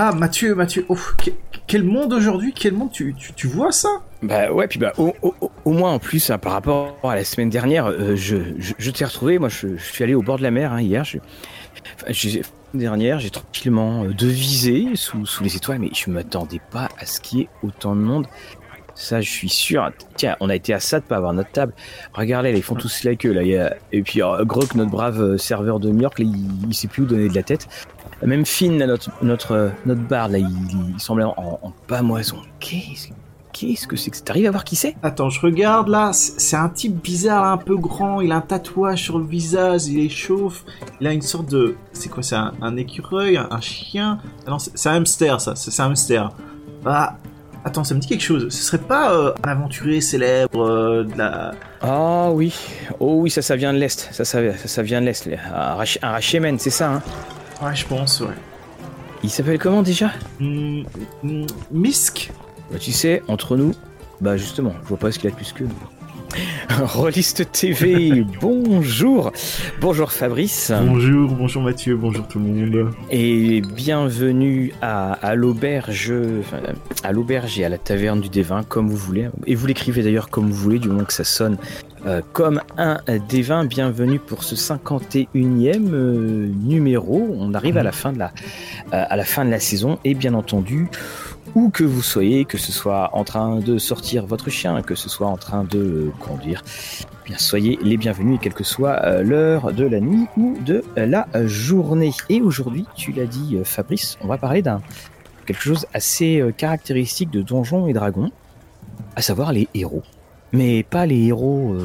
Ah, Mathieu, Mathieu, oh, quel monde aujourd'hui, quel monde, tu, tu, vois ça? Bah ouais, puis bah au, au, moins en plus, hein, par rapport à la semaine dernière, euh, je, je, t'ai retrouvé, moi je, suis allé au bord de la mer hein, hier, dernière, j'ai tranquillement euh, devisé sous, sous les étoiles, mais je m'attendais pas à ce qu'il y ait autant de monde. Ça, je suis sûr. Tiens, on a été à ça de pas avoir notre table. Regardez, ils font tous la queue là. Et puis euh, Grok, notre brave euh, serveur de York, il, il sait plus où donner de la tête. Même Finn, notre notre notre bar là, il, il semblait en, en. Qu'est-ce que c'est que T'arrives à voir qui c'est? Attends, je regarde là. C'est un type bizarre, un peu grand. Il a un tatouage sur le visage. Il est chauve. Il a une sorte de. C'est quoi C'est un, écureuil un, chien? Ah Non, c'est un hamster, ça. C'est un hamster. Ah, Attends, ça me dit quelque chose. Ce serait pas euh, un aventurier célèbre euh, de la. Ah oui. Oh oui, ça, ça vient de l'Est. Ça, ça, ça, vient de l'Est. Un, Rachemen, c'est ça, hein? Ouais, je pense, ouais. Il s'appelle comment déjà? Hmm, hmm, Misk bah, Tu sais, entre nous, bah justement, je vois pas ce qu'il a de plus que nous. Rolliste TV, bonjour. Bonjour Fabrice. Bonjour, bonjour Mathieu, bonjour tout le monde. Et bienvenue à, l'auberge, à l'auberge et à la taverne du Dévin, comme vous voulez. Et vous l'écrivez d'ailleurs comme vous voulez, du moment que ça sonne euh, comme un Dévin. Bienvenue pour ce 51e euh, numéro. On arrive à la fin de la, euh, à la fin de la saison et bien entendu, où que vous soyez, que ce soit en train de sortir votre chien, que ce soit en train de conduire, eh bien soyez les bienvenus, quelle que soit euh, l'heure de la nuit ou de la journée. Et aujourd'hui, tu l'as dit euh, Fabrice, on va parler d'un quelque chose assez euh, caractéristique de Donjons et Dragons, à savoir les héros. Mais pas les héros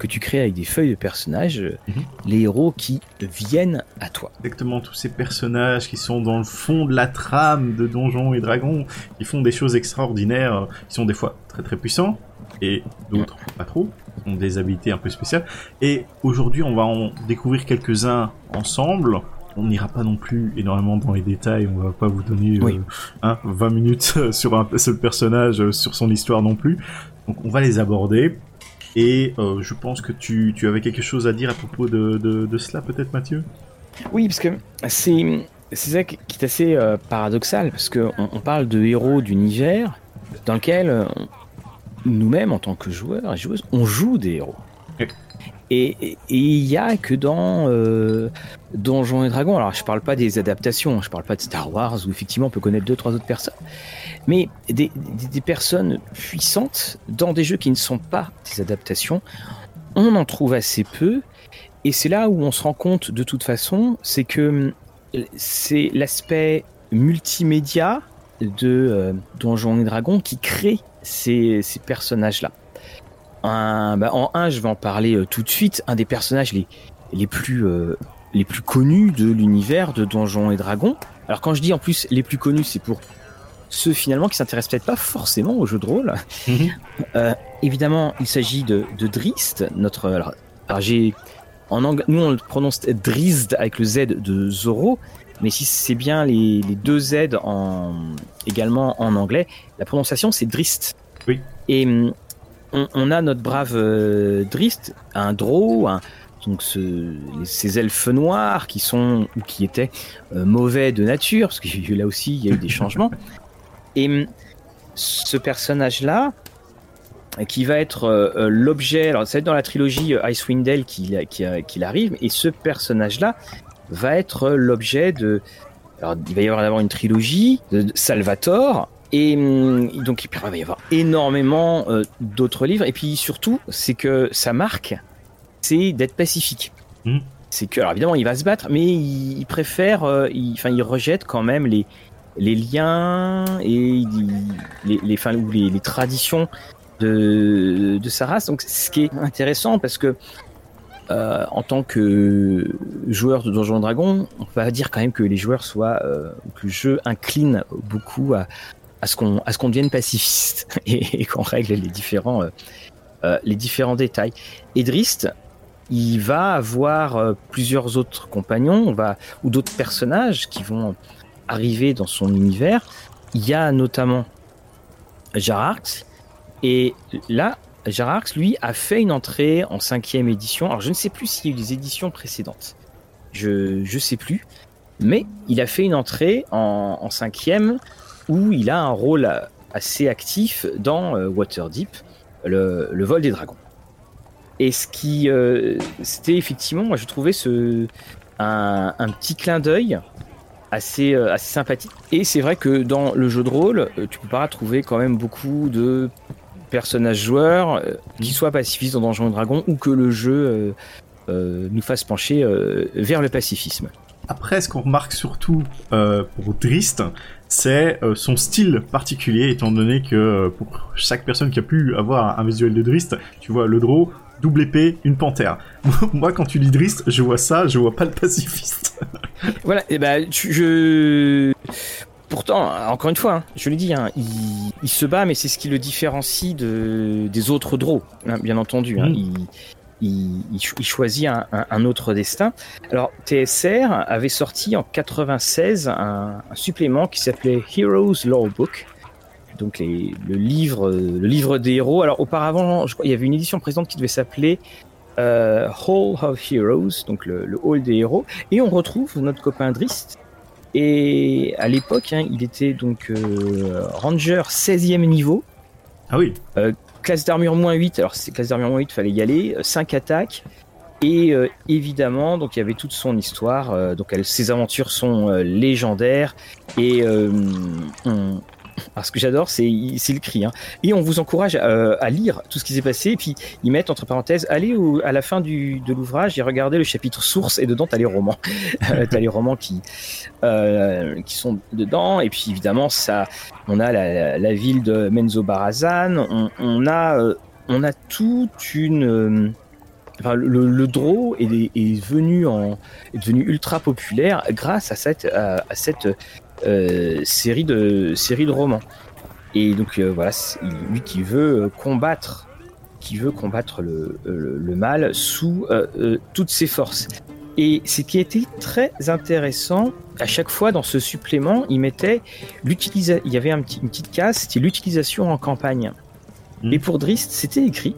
que tu crées avec des feuilles de personnages, mhm. les héros qui viennent à toi. Exactement, tous ces personnages qui sont dans le fond de la trame de Donjons et Dragons, qui font des choses extraordinaires, qui sont des fois très très puissants, et d'autres pas trop, ont des habilités un peu spéciales. Et aujourd'hui, on va en découvrir quelques-uns ensemble. On n'ira pas non plus énormément dans les détails, on va pas vous donner 20 euh, minutes sur un seul personnage, euh, sur son histoire non plus. Donc on va les aborder et euh, je pense que tu, tu, avais quelque chose à dire à propos de, de, cela, peut-être, Mathieu? Oui, parce que c'est, c'est ça qui est assez euh, paradoxal, parce qu'on on parle de héros d'univers dans lequel euh, nous-mêmes, en tant que joueurs et joueuses, on joue des héros. Et il y a que dans euh, Donjons et Dragons, alors je parle pas des adaptations, je parle pas de Star Wars où effectivement on peut connaître deux trois autres personnes, mais des, personnes puissantes dans des jeux qui ne sont pas des adaptations, on en trouve assez peu. Et c'est là où on se rend compte de toute façon, c'est que euh, c'est l'aspect multimédia de euh, Donjons et Dragons qui crée ces, personnages-là. Bah, en un, je vais en parler euh, tout de suite. Un des personnages les, plus les plus connus de l'univers de Donjons et Dragons. Alors quand je dis en plus les plus connus, c'est pour ceux finalement qui s'intéressent peut-être pas forcément au jeu de rôle. Mhm. Euh, évidemment, il s'agit de, de Drist, notre. Alors, j'ai en anglais, nous on le prononce Drizzt avec le Z de Zoro, mais si c'est bien les, les, deux Z en également en anglais, la prononciation c'est Drist. Oui. Et hum, on, a notre brave euh, Drist, un Drow, donc ces elfes noirs qui sont ou qui étaient euh, mauvais de nature, parce que là aussi il y a eu des changements. Et hum, ce personnage-là, qui va être euh, l'objet, alors ça va être dans la trilogie Icewind Dale qu'il arrive, et ce personnage-là va être l'objet de, alors il va y avoir d'abord une trilogie de Salvatore, et hum, donc il va y avoir énormément euh, d'autres livres. Et puis surtout, c'est que sa marque, c'est d'être pacifique. Mmh. C'est que, alors évidemment, il va se battre, mais il, préfère, euh, enfin, il, rejette quand même les, les liens et les, les, ou les, les, traditions de, de sa race. Donc, ce qui est intéressant parce que euh, en tant que joueur de Donjons Dragons, on va dire quand même que les joueurs soient, euh, que le jeu incline beaucoup à, à ce qu'on devienne pacifiste et, qu'on règle les différents euh, euh, les différents détails. Edrist, il va avoir euh, plusieurs autres compagnons, on va ou d'autres personnages qui vont arriver dans son univers. Il y a notamment Jarax et là Jarax lui a fait une entrée en cinquième édition. Alors je ne sais plus s'il y a eu des éditions précédentes. Je je sais plus. Mais il a fait une entrée en, en cinquième où il a un rôle assez actif dans euh, Waterdeep, le, le vol des dragons. Et ce qui, euh, c'était effectivement, moi je trouvais ce un, un petit clin d'œil assez euh, assez sympathique. Et c'est vrai que dans le jeu de rôle, euh, tu peux pas trouver quand même beaucoup de personnages joueurs euh, qui soient pacifistes dans Donjons et Dragons ou que le jeu euh, euh, nous fasse pencher euh, vers le pacifisme. Après, ce qu'on remarque surtout euh, pour Drist, c'est euh, son style particulier, étant donné que euh, pour chaque personne qui a pu avoir un visuel de Drist, tu vois le draw, double épée, une panthère. Moi, quand tu lis Drist, je vois ça, je vois pas le pacifiste. Voilà, et ben je. Pourtant, encore une fois, hein, je le dis, hein, il, il se bat, mais c'est ce qui le différencie de, des autres draws, hein, bien entendu. Mhm. Il, il, il cho- il choisit un, un- un autre destin. Alors, TSR avait sorti en 96 un, un supplément qui s'appelait Heroes Law Book. Donc les- le livre, euh, le livre des héros. Alors auparavant, je crois, il y avait une édition présente qui devait s'appeler euh, Hall of Heroes, donc le, le hall des héros. Et on retrouve notre copain Drist. Et à l'époque, hein, il était donc euh, Ranger 16e niveau, Ah oui, classe d'armure moins 8. Alors, c'est classe d'armure moins 8, fallait y aller. 5 attaques. Et euh, évidemment, donc il y avait toute son histoire. euh, donc, elle, ses aventures sont euh, légendaires. Et euh, on- alors, ce que j'adore, c'est le cri. hein. Et on vous encourage euh, à lire tout ce qui s'est passé. Et puis, ils mettent entre parenthèses allez à la fin de l'ouvrage et regardez le chapitre source. Et dedans, t'as les romans. Euh, t'as les romans qui, euh, qui sont dedans. Et puis, évidemment, ça, on a la, ville de Menzo Barazan, on, a, euh, on a toute une. enfin, le, le est, venu en, est devenu ultra populaire grâce à cette, série de série de romans. Et donc euh, voilà, lui qui veut euh, combattre, qui veut combattre le, le, le mal sous euh, euh, toutes ses forces. Et ce qui était très intéressant, à chaque fois dans ce supplément, il mettait l'utilisation. Il y avait un petit, une petite case, c'était l'utilisation en campagne. Mhm. Et pour Drist, c'était écrit.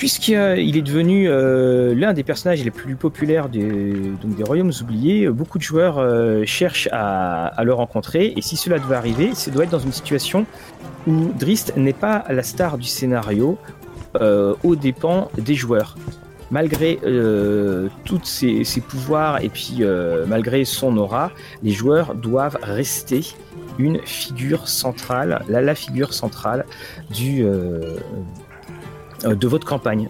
Puisqu'il est devenu euh, l'un des personnages les plus populaires des, donc des Royaumes oubliés, beaucoup de joueurs euh, cherchent à, le rencontrer. Et si cela devait arriver, ça doit être dans une situation où Drist n'est pas la star du scénario euh, aux dépens des joueurs. Malgré tous ses, pouvoirs et puis malgré son aura, les joueurs doivent rester une figure centrale, la, la figure centrale du, de votre campagne.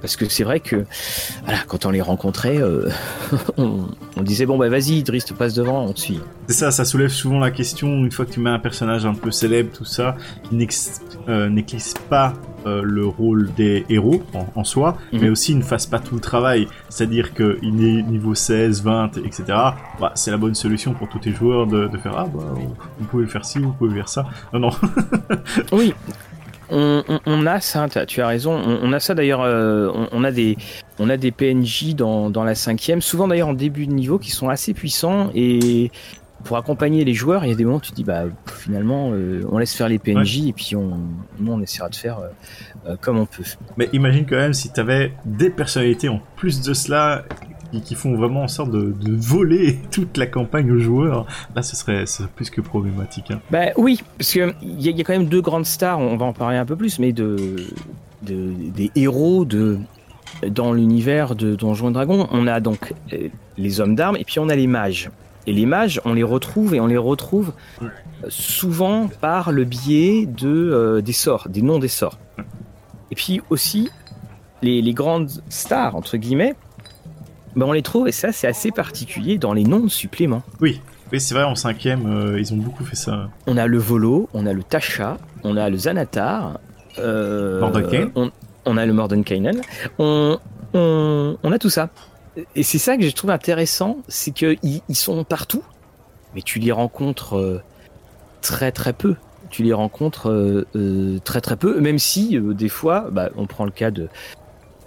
Parce que c'est vrai que voilà, quand on les rencontrait, euh, on, on disait bon bah vas-y, Drist passe devant, on te suit. c'est ça, ça soulève souvent la question, une fois que tu mets un personnage un peu célèbre, tout ça, qui euh, n'éclipse pas euh, le rôle des héros en, en soi, Mhm. mais aussi ne fasse pas tout le travail. C'est-à-dire qu'il est niveau 16, 20, etc. Bah, c'est la bonne solution pour tous tes joueurs de, de faire Ah, bah, vous pouvez faire ci, vous pouvez faire ça. Non, non. Oui, on, on- on a ça, tu as raison. On, on a ça d'ailleurs. euh, on, a des, on a des PNJ dans, dans la cinquième, souvent d'ailleurs en début de niveau, qui sont assez puissants et pour accompagner les joueurs, il y a des moments où tu te dis bah finalement euh, on laisse faire les PNJ et puis on, nous on essaiera de faire euh, comme on peut. Mais imagine quand même si t'avais des personnalités en plus de cela qui, qui font vraiment en sorte de, voler toute la campagne aux joueurs. Là, ce serait, plus que problématique. Hein. Bah oui, parce que il y, y a quand même deux grandes stars. On va en parler un peu plus, mais de, de des héros de dans l'univers de Donjons et Dragons, on a donc euh, les hommes d'armes et puis on a les mages. Et les mages, on les retrouve et on les retrouve souvent par le biais de euh, des sorts, des noms des sorts. Et puis aussi les grandes stars entre guillemets, ben on les trouve et ça c'est assez particulier dans les noms de suppléments. Oui, oui c'est vrai, en cinquième, euh, ils ont beaucoup fait ça. On a le Volo, on a le Tasha, on a le Xanatar, euh, Mordenkainen. on, on a le Mordenkainen, on, on, on a tout ça. Et c'est ça que je trouve intéressant, c'est qu'ils ils sont partout, mais tu les rencontres euh, très très peu. Tu les rencontres euh, euh, très très peu, même si euh, des fois, bah, on prend le cas de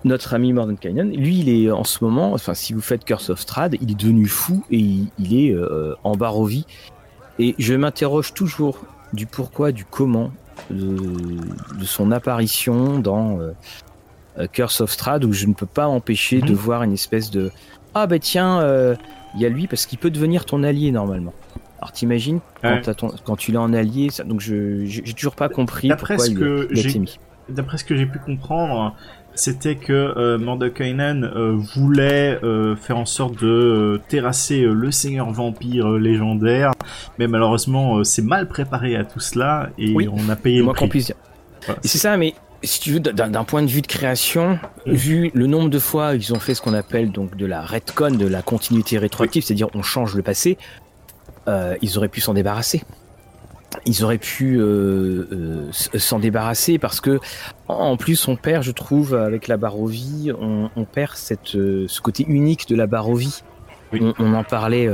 notre ami Mordenkainen, lui il est en ce moment, enfin si vous faites Curse of Strahd, il est devenu fou et il, il est euh, en Barovie. Et je m'interroge toujours du pourquoi, du comment de, de son apparition dans euh, Curse of Strahd, où je ne peux pas empêcher Mhm. de voir une espèce de, ah bah tiens, euh, il y a lui parce qu'il peut devenir ton allié normalement. Alors t'imagines quand, Ouais. t'as ton- quand tu l'as en allié, ça, donc je j'ai toujours pas compris pourquoi ce il, que il a été mis. D'après ce que j'ai pu comprendre, c'était que euh, Mordekainen euh, voulait euh, faire en sorte de terrasser le seigneur vampire légendaire, mais malheureusement c'est mal préparé à tout cela et Oui. on a payé le Moi prix. Voilà. C'est ça, mais si tu veux, d'un point de vue de création, vu le nombre de fois ils ont fait ce qu'on appelle donc de la retcon, de la continuité rétroactive, c'est-à-dire on change le passé, euh, ils auraient pu s'en débarrasser. Ils auraient pu euh, euh, s'en débarrasser parce que en- plus on perd, je trouve, avec la Barovie, on, on perd cette, euh, ce côté unique de la Barovie. Oui. On, on en parlait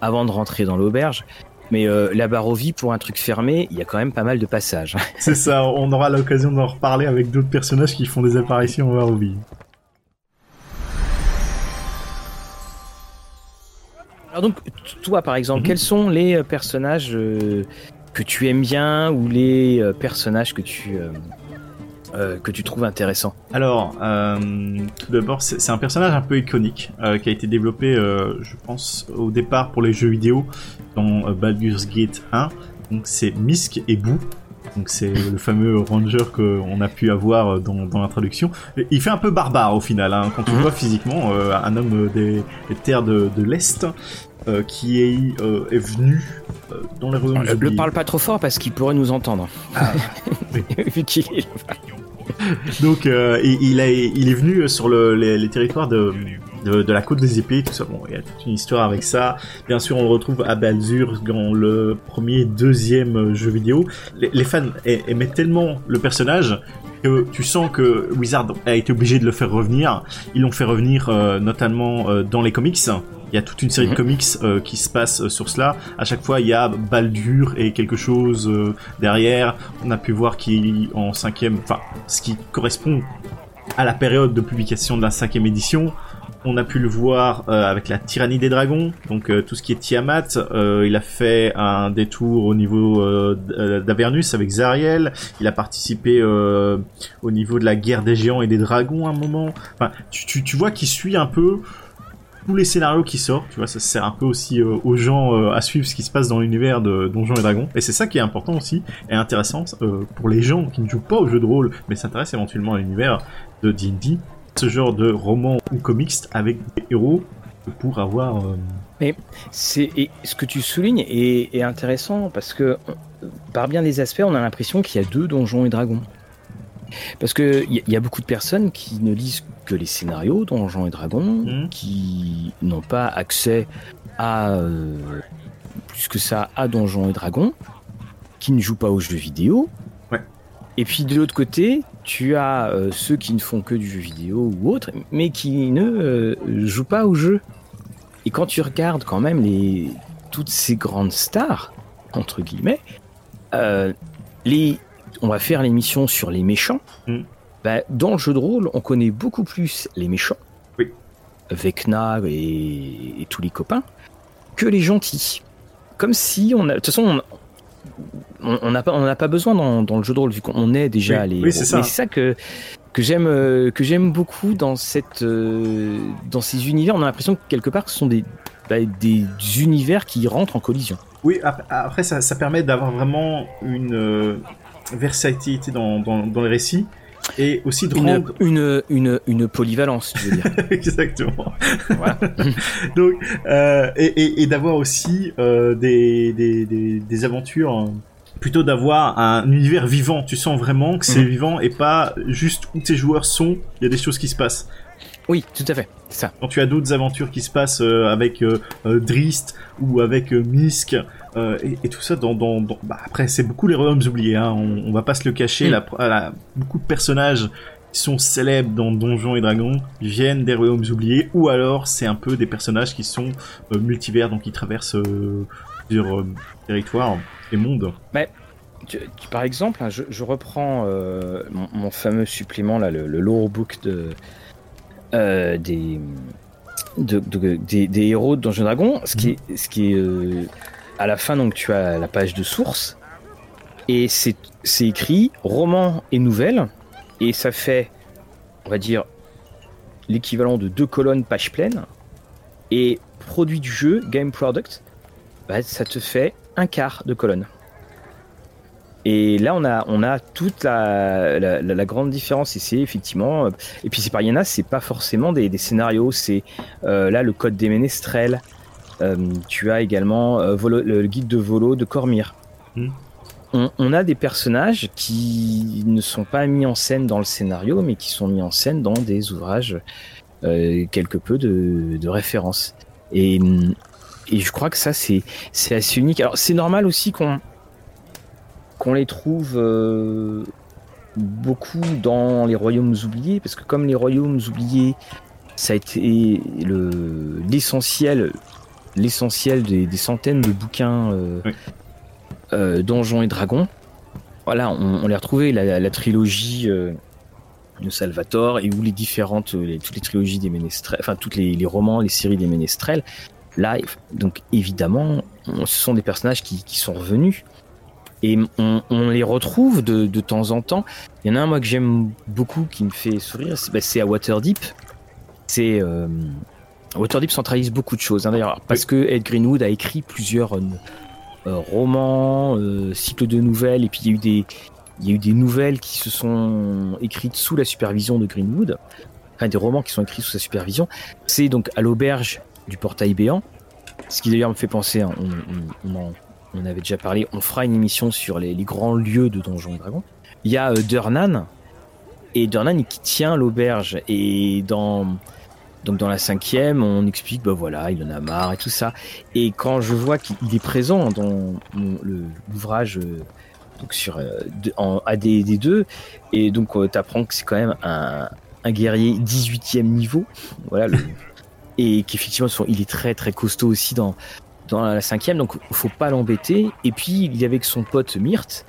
avant de rentrer dans l'auberge. Mais la Barovie, pour un truc fermé, il y a quand même pas mal de passages. C'est ça, on aura l'occasion d'en reparler avec d'autres personnages qui font des apparitions en Barovie. Alors donc, toi par exemple, Mhm. quels sont les personnages euh, que tu aimes bien ou les euh, personnages que tu euh, euh, trouves intéressants? Alors, tout d'abord, c'est un personnage un peu iconique qui a été développé, je pense, au départ pour les jeux vidéo dans Baldur's Gate 1. Donc c'est Misk et Boo. Donc c'est le fameux ranger qu'on a pu avoir dans, dans l'introduction. Il fait un peu barbare au final, hein, quand le Mhm. vois physiquement, euh, un homme des, des terres de, de l'Est euh, qui est, euh, est venu dans les royaumes Ne parle pas trop fort parce qu'il pourrait nous entendre. oui. Vu qu'il est là. Donc il, il a- il est venu sur le- les, les territoires de, de, de la côte des épées, tout ça. Bon, il y a toute une histoire avec ça. Bien sûr, on le retrouve à Baldur dans le premier, deuxième euh, jeu vidéo. Les, les fans aimaient tellement le personnage que tu sens que Wizard a été obligé de le faire revenir. Ils l'ont fait revenir euh, notamment euh, dans les comics. Il y a toute une série Mhm. de comics euh, qui se passent euh, sur cela. À chaque fois, il y a Baldur et quelque chose derrière. On a pu voir qu'il en cinquième, enfin, ce qui correspond à la période de publication de la cinquième édition. On a pu le voir euh, avec la tyrannie des dragons, donc euh, tout ce qui est Tiamat. euh, il a fait un détour au niveau d'Avernus avec Zariel. Il a participé au niveau de la guerre des géants et des dragons à un moment. Enfin, tu, tu, vois qu'il suit un peu tous les scénarios qui sortent. Tu vois, ça sert un peu aussi aux gens à suivre ce qui se passe dans l'univers de Donjons et Dragons. Et c'est ça qui est important aussi et intéressant pour les gens qui ne jouent pas au jeu de rôle, mais s'intéressent éventuellement à l'univers de D&D. Ce genre de roman ou comics avec des héros pour avoir euh, C'est et ce que tu soulignes est, est intéressant parce que on- par bien des aspects, on a l'impression qu'il y a deux donjons et dragons. Parce que il y, a beaucoup de personnes qui ne lisent que les scénarios donjons et dragons, Mhm. qui n'ont pas accès à euh, plus que ça à donjons et dragons, qui ne jouent pas aux jeux vidéo. Et puis de l'autre côté, tu as euh, ceux qui ne font que du jeu vidéo ou autre, mais qui ne euh, jouent pas au jeu. Et quand tu regardes quand même les toutes ces grandes stars entre guillemets, euh, les on va faire l'émission sur les méchants. Mm. Bah, dans le jeu de rôle, on connaît beaucoup plus les méchants, Oui. Vecna et, et tous les copains, que les gentils. Comme si on a, de toute façon, on- on n'a pas, on pas besoin dans, dans le jeu de rôle vu qu'on est déjà Oui, les. oui, c'est ça. C'est ça que que j'aime euh, que j'aime beaucoup dans cette euh, dans ces univers. On a l'impression que quelque part ce sont des bah, des univers qui rentrent en collision. Oui, ap- après ça, ça permet d'avoir vraiment une euh, versatilité dans, dans, dans les récits et aussi de Une, rendre une, une, une polyvalence, tu veux dire. exactement. Voilà. Donc euh, et, et, et d'avoir aussi euh, des, des, des, des aventures. Plutôt d'avoir un univers vivant, tu sens vraiment que c'est Mhm. vivant et pas juste où tes joueurs sont, il y a des choses qui se passent. Oui, tout à fait. C'est ça. quand tu as d'autres aventures qui se passent euh, avec euh, euh, Drist ou avec euh, Misk euh, et, et tout ça dans, dans, dans- bah, après c'est beaucoup les royaumes oubliés hein, on, on va pas se le cacher Mm. la, la- beaucoup de personnages qui sont célèbres dans Donjons et Dragons viennent des royaumes oubliés ou alors c'est un peu des personnages qui sont euh, multivers donc qui traversent euh, plusieurs territoires et mondes tu- par exemple, hein, je, reprends euh, mon, fameux supplément, là, le, le lore book euh, des, de- de- des, des héros de Donjons et Dragons. Ce qui est, ce qui est euh, à la fin, donc tu as la page de source et c'est écrit roman et nouvelle et ça fait, on va dire, l'équivalent de deux colonnes page pleine Et produit du jeu, game product, bah, ça te fait un quart de colonne. Et là, on a, on a toute la, la, grande différence. Et c'est effectivement. Et puis, c'est pas, il y en a, c'est pas forcément des, des scénarios. C'est là le code des ménestrels. tu as également le guide de volo de Cormir. Hmm on, a des personnages qui ne sont pas mis en scène dans le scénario, mais qui sont mis en scène dans des ouvrages euh, quelque peu de, référence. Et, je crois que ça, c'est assez unique. Alors, c'est normal aussi qu'on qu'on les trouve euh, beaucoup dans les royaumes oubliés, parce que comme les royaumes oubliés, ça a été l'essentiel l'essentiel des, centaines de bouquins euh, euh, Donjons et Dragons. Voilà, on, les a retrouvés, la, trilogie de Salvatore, et où les différentes, toutes les trilogies des Ménestrels, enfin, tous les, romans, les séries des Ménestrels. Là, donc évidemment, ce sont des personnages qui, sont revenus. Et on, les retrouve de, temps en temps. Il y en a un, moi, que j'aime beaucoup, qui me fait sourire, c'est bah, à Waterdeep. C'est. Waterdeep centralise beaucoup de choses, hein, d'ailleurs, parce que Ed Greenwood a écrit plusieurs euh, romans, euh, cycles de nouvelles, et puis il y a eu des, il y a eu des nouvelles qui se sont écrites sous la supervision de Greenwood, enfin des romans qui sont écrits sous sa supervision. C'est donc à l'auberge du portail béant, ce qui d'ailleurs me fait penser, hein, on, on, avait déjà parlé, on fera une émission sur les, grands lieux de Donjons et Dragons. Il y a euh, Durnan, et Durnan qui tient l'auberge, et dans donc dans la cinquième, on explique, bah voilà, il en a marre et tout ça. Et quand je vois qu'il est présent dans l'ouvrage euh, donc sur euh, en AD2, et donc euh, tu que c'est quand même un, guerrier 18e niveau, voilà, et qu'effectivement il est très très costaud aussi dans dans la cinquième, donc faut pas l'embêter. Et puis il y avait que son pote Myrte,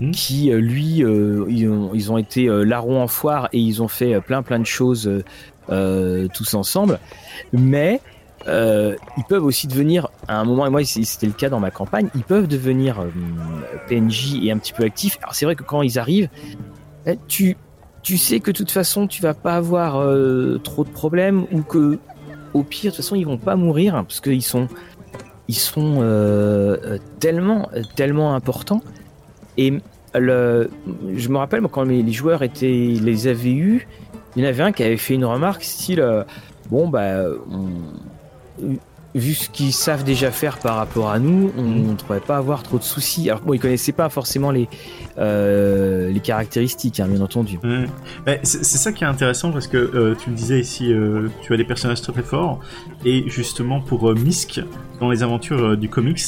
hmm. qui lui ils, ont, ils, ont, été larrons en foire et ils ont fait plein plein de choses euh, tous ensemble. Mais euh, ils peuvent aussi devenir, à un moment, et moi c'était le cas dans ma campagne, ils peuvent devenir euh, PNJ et un petit peu actifs. Alors c'est vrai que quand ils arrivent, eh, tu, tu sais que de toute façon tu vas pas avoir trop de problèmes ou que au pire de toute façon ils vont pas mourir parce qu'ils sont ils sont tellement tellement importants. Et le, je me rappelle quand les, joueurs étaient les avaient eus il y en avait un qui avait fait une remarque style euh, bon bah vu ce qu'ils savent déjà faire par rapport à nous, on mhm. ne devrait pas avoir trop de soucis. Alors bon, ils connaissaient pas forcément les euh, les caractéristiques, hein, bien entendu. C'est ça qui est intéressant parce que euh, tu le disais ici, tu as des personnages très très forts et justement pour Misk dans les aventures du comics,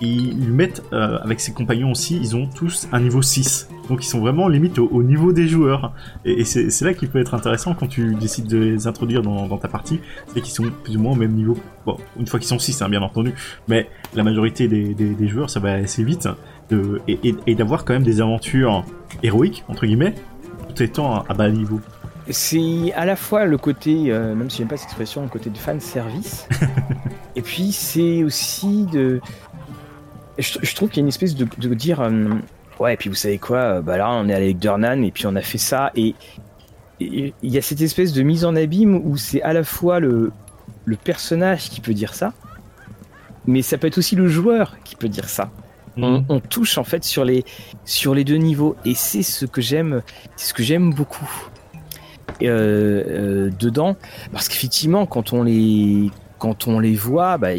ils lui mettent euh, avec ses compagnons aussi, ils ont tous un niveau 6. Donc ils sont vraiment limite au, niveau des joueurs. Et, c'est là qu'il peut être intéressant quand tu décides de les introduire dans, ta partie, c'est qu'ils sont plus ou moins au même niveau. Bon, une fois qu'ils sont 6, hein, bien entendu. Mais la majorité des, joueurs, ça va assez vite. De, et, d'avoir quand même des aventures héroïques, entre guillemets, tout étant à, bas niveau. C'est à la fois le côté, euh, même si j'aime pas cette expression, le côté de fan service. et puis c'est aussi de je, trouve qu'il y a une espèce de, dire euh, ouais et puis vous savez quoi euh, bah là on est allé avec Durnan et puis on a fait ça et il y a cette espèce de mise en abîme où c'est à la fois le, le personnage qui peut dire ça mais ça peut être aussi le joueur qui peut dire ça on, mhm. touche en fait sur les sur les deux niveaux et c'est ce que j'aime c'est ce que j'aime beaucoup euh, dedans parce qu'effectivement quand on les quand on les voit bah,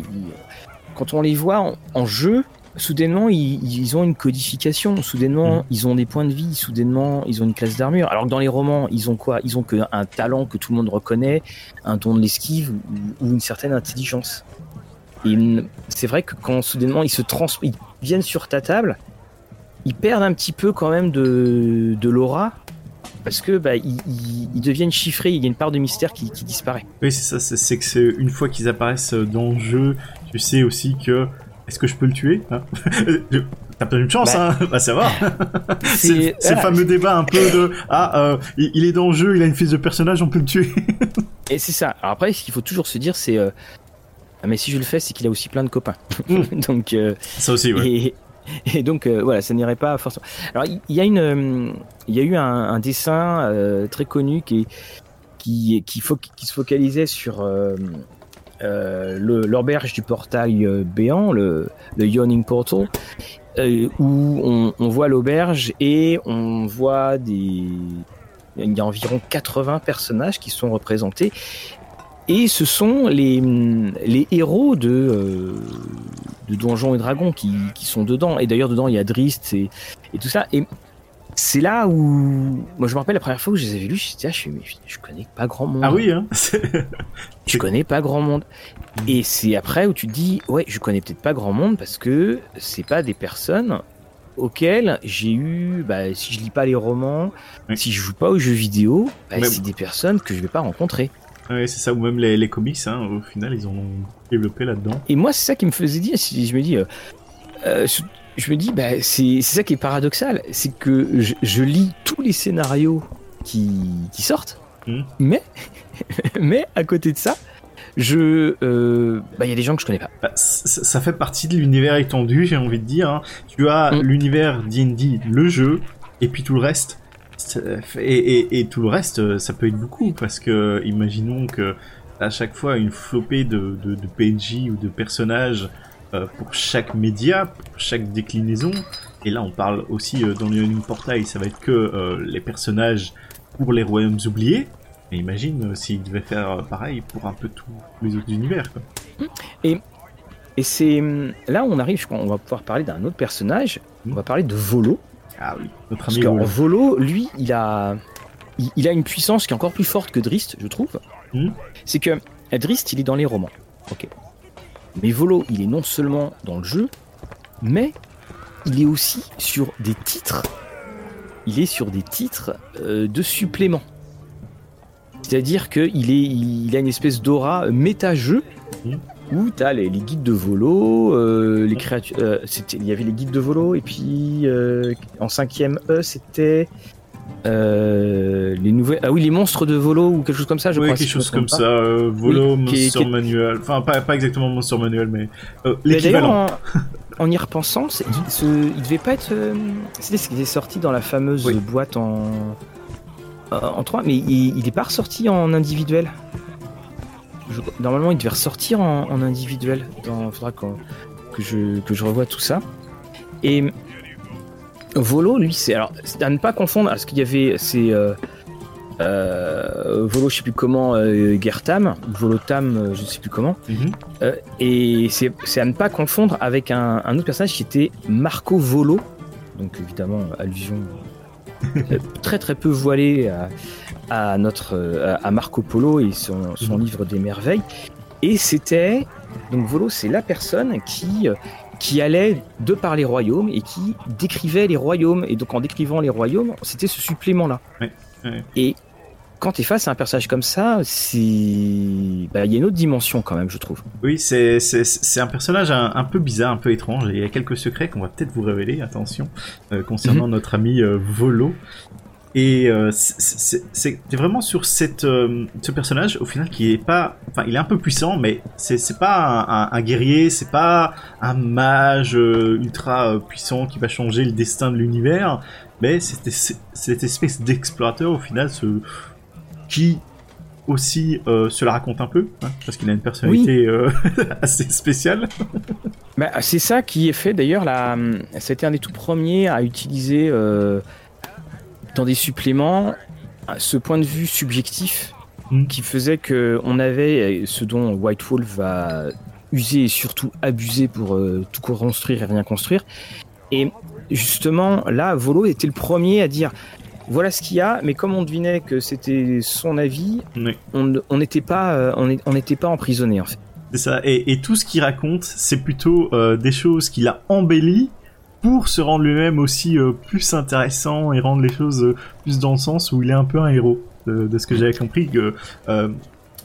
quand on les voit en jeu soudainement ils, ont une codification, soudainement mm. ils ont des points de vie, soudainement ils ont une classe d'armure. Alors que dans les romans, ils ont quoi? Ils ont un talent que tout le monde reconnaît, un don de l'esquive ou, une certaine intelligence. Et c'est vrai que quand soudainement ils se trans ils viennent sur ta table, ils perdent un petit peu quand même de, de l'aura parce que bah, ils, deviennent chiffrés, il y a une part de mystère qui, qui disparaît. Oui, c'est ça, c'est que c'est une fois qu'ils apparaissent dans le jeu, tu sais aussi que est-ce que je peux le tuer hein T'as pas une chance, bah, hein va savoir. c'est ce fameux débat un peu de ah euh, il, est dans le jeu, il a une fiche de personnage, on peut le tuer. et c'est ça. Alors après, ce qu'il faut toujours se dire, c'est euh, ah, mais si je le fais, c'est qu'il a aussi plein de copains. Hmm. donc euh, ça aussi, ouais. Et, donc voilà, ça n'irait pas forcément. Alors il y, a une, il y a eu un, dessin très connu qui qui qui, qui se focalisait sur euh, le- l'auberge du portail euh, béant, le, le Yawning Portal, euh, où on, voit l'auberge et on voit des. Il y a environ 80 personnages qui sont représentés. Et ce sont les, les héros de, euh, de Donjons et Dragons qui, qui sont dedans. Et d'ailleurs, dedans, il y a Drist et, et tout ça. Et c'est là où. Moi, je me rappelle la première fois où je les avais lus, je, suis, mais je connais pas grand monde. Ah oui, hein Je connais pas grand monde. Et c'est après où tu te dis, ouais, je connais peut-être pas grand monde parce que c'est pas des personnes auxquelles j'ai eu, bah, si je lis pas les romans, Oui. si je joue pas aux jeux vidéo, bah, c'est des personnes que je vais pas rencontrer. Ouais, c'est ça, ou même les, les comics, hein, au final, ils ont développé là-dedans. Et moi, c'est ça qui me faisait dire, si je me dis, euh, euh, je- me dis, bah, c'est ça qui est paradoxal, c'est que je, je lis tous les scénarios qui, qui sortent, Mhm. mais, mais à côté de ça, je, euh, bah, il y a des gens que je connais pas. Bah, ça fait partie de l'univers étendu, j'ai envie de dire. hein. Tu as Mm. l'univers D&D, le jeu, et puis tout le reste. Et, et, et tout le reste, ça peut être beaucoup, parce que imaginons que à chaque fois une flopée de, de, de PNJ ou de personnages pour chaque média, pour chaque déclinaison. Et là, on parle aussi euh, dans le Portail, ça va être que euh, les personnages pour les royaumes oubliés. Et imagine euh, s'ils devaient faire euh, pareil pour un peu tous les autres univers. Quoi. Et c'est hum, là on arrive, je crois, on va pouvoir parler d'un autre personnage. On va parler de Volo. Ah oui, notre Parce ami que Wolo. Volo, lui, il a, il, il a une puissance qui est encore plus forte que Drist, je trouve. Mhm. C'est que Drist, il est dans les romans. Ok. Mais Volo, il est non seulement dans le jeu, mais il est aussi sur des titres. Il est sur des titres euh, de suppléments. C'est-à-dire qu'il est, il a une espèce d'aura euh, méta-jeu où tu as les, guides de Volo, euh, les créatures. il y avait les guides de Volo, et puis en cinquième E, c'était. Euh, les nouvelles ah oui les monstres de Volo ou quelque chose comme ça je Oui, crois quelque si chose comme ça. euh, Volo, Oui, Monster qui Manual. Enfin, pas, pas exactement Monster Manuel, mais euh, l'équivalent. d'ailleurs, en, en y repensant, il, ce- il devait pas être. C'était ce qui est sorti dans la fameuse Oui. boîte en. En 3, mais il, il est pas ressorti en individuel. Je- normalement, il devait ressortir en, en individuel. Il faudra que, je, que je revoie tout ça. Et Volo, lui, c'est. Alors, à ne pas confondre, parce qu'il y avait. C'est. euh, euh, Volo, je sais plus comment, euh, Gertam, Volotam, euh, je sais plus comment. Mhm. Euh, et c'est à ne pas confondre avec un, un autre personnage qui était Marco Volo. Donc évidemment, allusion euh, très très peu voilée à, à notre à Marco Polo et son, son Mhm. livre des merveilles. Et c'était donc Volo, c'est la personne qui qui allait de par les royaumes et qui décrivait les royaumes. Et donc en décrivant les royaumes, c'était ce supplément là. Ouais, ouais. Et quand tu es face à un personnage comme ça, c'est bah, il y a une autre dimension quand même, je trouve. Oui, c'est un personnage un, un peu bizarre, un peu étrange. Et il y a quelques secrets qu'on va peut-être vous révéler. Attention, euh, concernant Mhm. notre ami euh, Volo. Et euh, c'est- vraiment sur cette euh, ce personnage au final qui est pas, enfin il est un peu puissant, mais c'est pas un, un- un guerrier, c'est pas un mage euh, ultra puissant qui va changer le destin de l'univers, mais c'est cette espèce d'explorateur au final ce qui aussi se la raconte un peu, hein, parce qu'il a une personnalité assez spéciale. Bah, c'est ça qui est fait d'ailleurs. C'était un des tout premiers à utiliser dans des suppléments ce point de vue subjectif Mm. qui faisait que on avait ce dont White Wolf va user et surtout abuser pour euh, tout construire et rien construire. Et justement, là, Volo était le premier à dire voilà ce qu'il y a, mais comme on devinait que c'était son avis, Oui. on n'était pas, euh, on n'était pas emprisonné en fait. C'est ça. Et, et tout ce qu'il raconte, c'est plutôt euh, des choses qu'il a embellies pour se rendre lui-même aussi euh, plus intéressant et rendre les choses euh, plus dans le sens où il est un peu un héros. De, de ce que j'avais compris que euh,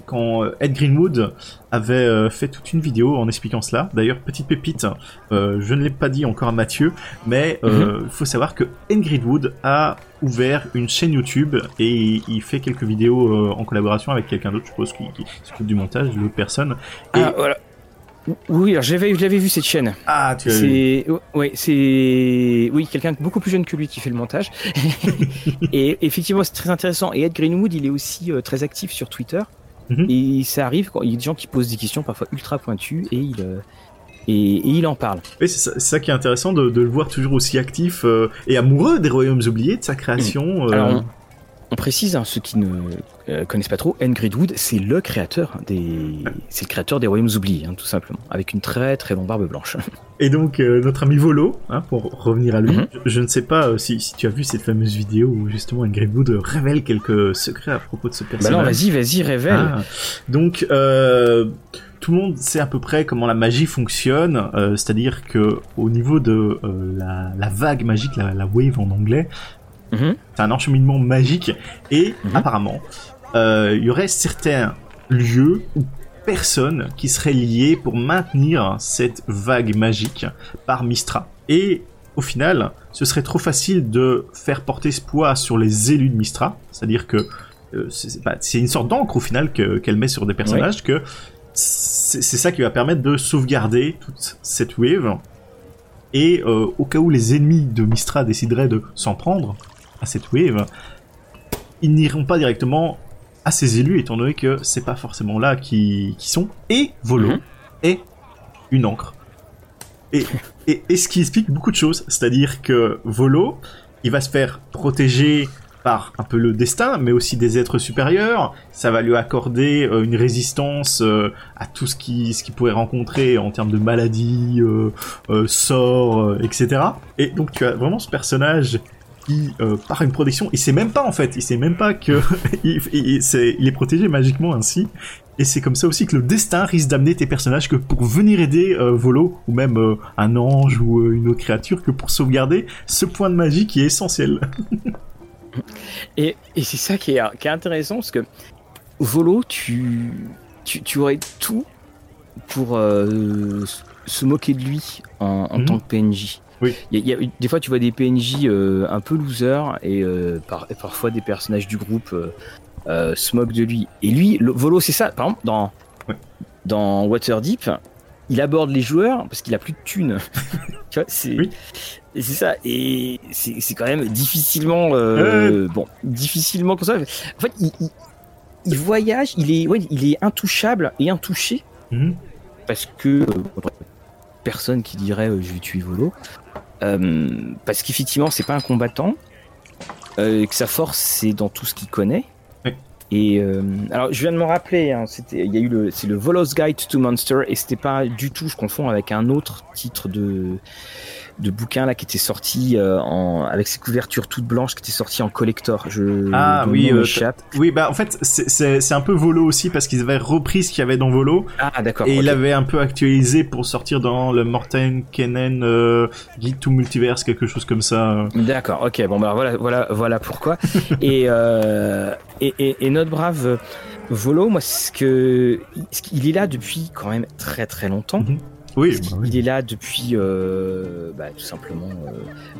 quand euh, Ed Greenwood avait euh, fait toute une vidéo en expliquant cela. D'ailleurs, petite pépite, euh, je ne l'ai pas dit encore à Mathieu, mais euh, il faut savoir que Ed Greenwood a ouvert une chaîne YouTube et il, il fait quelques vidéos euh, en collaboration avec quelqu'un d'autre, je suppose, qui, qui s'occupe du montage, l'autre personne. Et- Ah, voilà. Oui, alors j'avais, je l'avais vu cette chaîne. Ah, tu as vu. C'est, ouais, c'est, oui, quelqu'un beaucoup plus jeune que lui qui fait le montage. et effectivement, c'est très intéressant. Et Ed Greenwood, il est aussi euh, très actif sur Twitter. Mhm. Et ça arrive, quand il y a des gens qui posent des questions parfois ultra pointues et il, euh, et, il en parle. Oui, c'est ça, qui est intéressant de, le voir toujours aussi actif euh, et amoureux des royaumes oubliés, de sa création. Alors, on précise, hein, ceux qui ne euh, connaissent pas trop, Ingrid Wood, c'est le créateur des, c'est le créateur des Royaumes oubliés, hein, tout simplement, avec une très très longue barbe blanche. Et donc euh, notre ami Volo, hein, pour revenir à lui, mhm. je, ne sais pas euh, si, tu as vu cette fameuse vidéo où justement Ingrid Wood révèle quelques secrets à propos de ce personnage. Bah non, vas-y, vas-y, révèle. Ah. donc tout le monde sait à peu près comment la magie fonctionne, c'est-à-dire que au niveau de la, vague magique, la, wave en anglais, Mhm. C'est un encheminement magique et mhm. apparemment, euh, il y aurait certains lieux ou personnes qui seraient liées pour maintenir cette vague magique par Mistra. Et au final, ce serait trop facile de faire porter ce poids sur les élus de Mistra, c'est-à-dire que euh, c'est une sorte d'encre au final qu'elle met sur des personnages que c'est ça qui va permettre de sauvegarder toute cette wave. Et euh, au cas où les ennemis de Mistra décideraient de s'en prendre, à cette wave, ils n'iront pas directement à ces élus, étant donné que c'est pas forcément là qui, sont. Et Volo mhm. est une encre. Et, et, ce qui explique beaucoup de choses, c'est-à-dire que Volo, il va se faire protéger par un peu le destin, mais aussi des êtres supérieurs. Ça va lui accorder euh, une résistance euh, à tout ce qui ce qu'il pourrait rencontrer en termes de maladies, euh, sorts, etc. Et donc tu as vraiment ce personnage qui euh, par une protection, il sait même pas en fait, il sait même pas que il, il, est, protégé magiquement ainsi. Et c'est comme ça aussi que le destin risque d'amener tes personnages que pour venir aider euh, Volo ou même euh, un ange ou une autre créature que pour sauvegarder ce point de magie qui est essentiel. et, et c'est ça qui est, qui est, intéressant parce que Volo, tu, tu, tu aurais tout pour se moquer de lui en, en mhm. tant que PNJ. Oui. Y a, des fois, tu vois des PNJ euh, un peu losers et, euh, parfois des personnages du groupe euh, se moquent de lui. Et lui, le, Volo, c'est ça. Par exemple, dans, dans Waterdeep, il aborde les joueurs parce qu'il a plus de thunes. tu vois, c'est. C'est ça, et c'est quand même difficilement, bon, difficilement comme ça. En fait, il, voyage, il est, ouais, il est intouchable et intouché mhm. parce que personne qui dirait je vais tuer Volo. Euh, parce qu'effectivement, c'est pas un combattant. Euh, que sa force, c'est dans tout ce qu'il connaît. Et euh, alors, je viens de me rappeler, hein, c'était, il y a eu le, c'est le Volos Guide to Monster, et c'était pas du tout, je confonds avec un autre titre de de bouquins là qui était sorti euh, en, avec ses couvertures toutes blanches qui était sorti en collector. Je, ah oui, euh, oui bah en fait c'est un peu Volo aussi parce qu'ils avaient repris ce qu'il y avait dans Volo. Ah d'accord. Et il avait un peu actualisé pour sortir dans le Morten Kennen euh, Guide to Multiverse quelque chose comme ça. D'accord. Ok bon bah voilà voilà voilà pourquoi. et, et, et, et notre brave Volo, moi, ce que il est là depuis quand même très très longtemps. Mhm. Oui, bah il est là depuis euh, bah, tout simplement euh,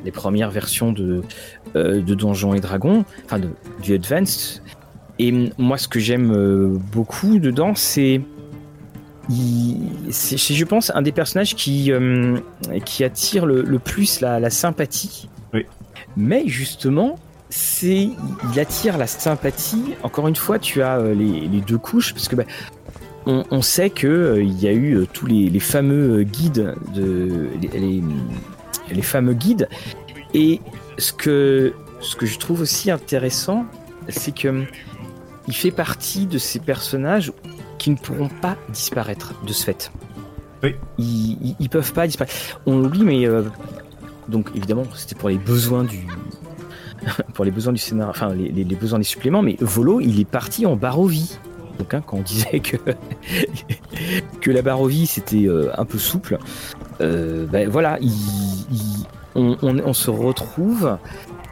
les premières versions de, euh, de Donjons et Dragons, enfin de, du Advanced. Et moi, ce que j'aime beaucoup dedans, c'est c'est, je pense, un des personnages qui, qui attire le, plus la, sympathie. Oui. Mais justement, c'est, il attire la sympathie. Encore une fois, tu as les, les deux couches, parce que bah, on, sait que euh, il y a eu euh, tous les, fameux euh, guides de les, fameux guides et ce que ce que je trouve aussi intéressant c'est que il fait partie de ces personnages qui ne pourront pas disparaître de ce fait. Oui. Ils, ils, peuvent pas disparaître. On l'oublie, mais donc évidemment c'était pour les besoins du pour les besoins du scénario, enfin les, les, besoins des suppléments, mais Volo il est parti en Barovie quand on disait que, que la Barovie c'était euh, un peu souple, euh, ben voilà, on, se retrouve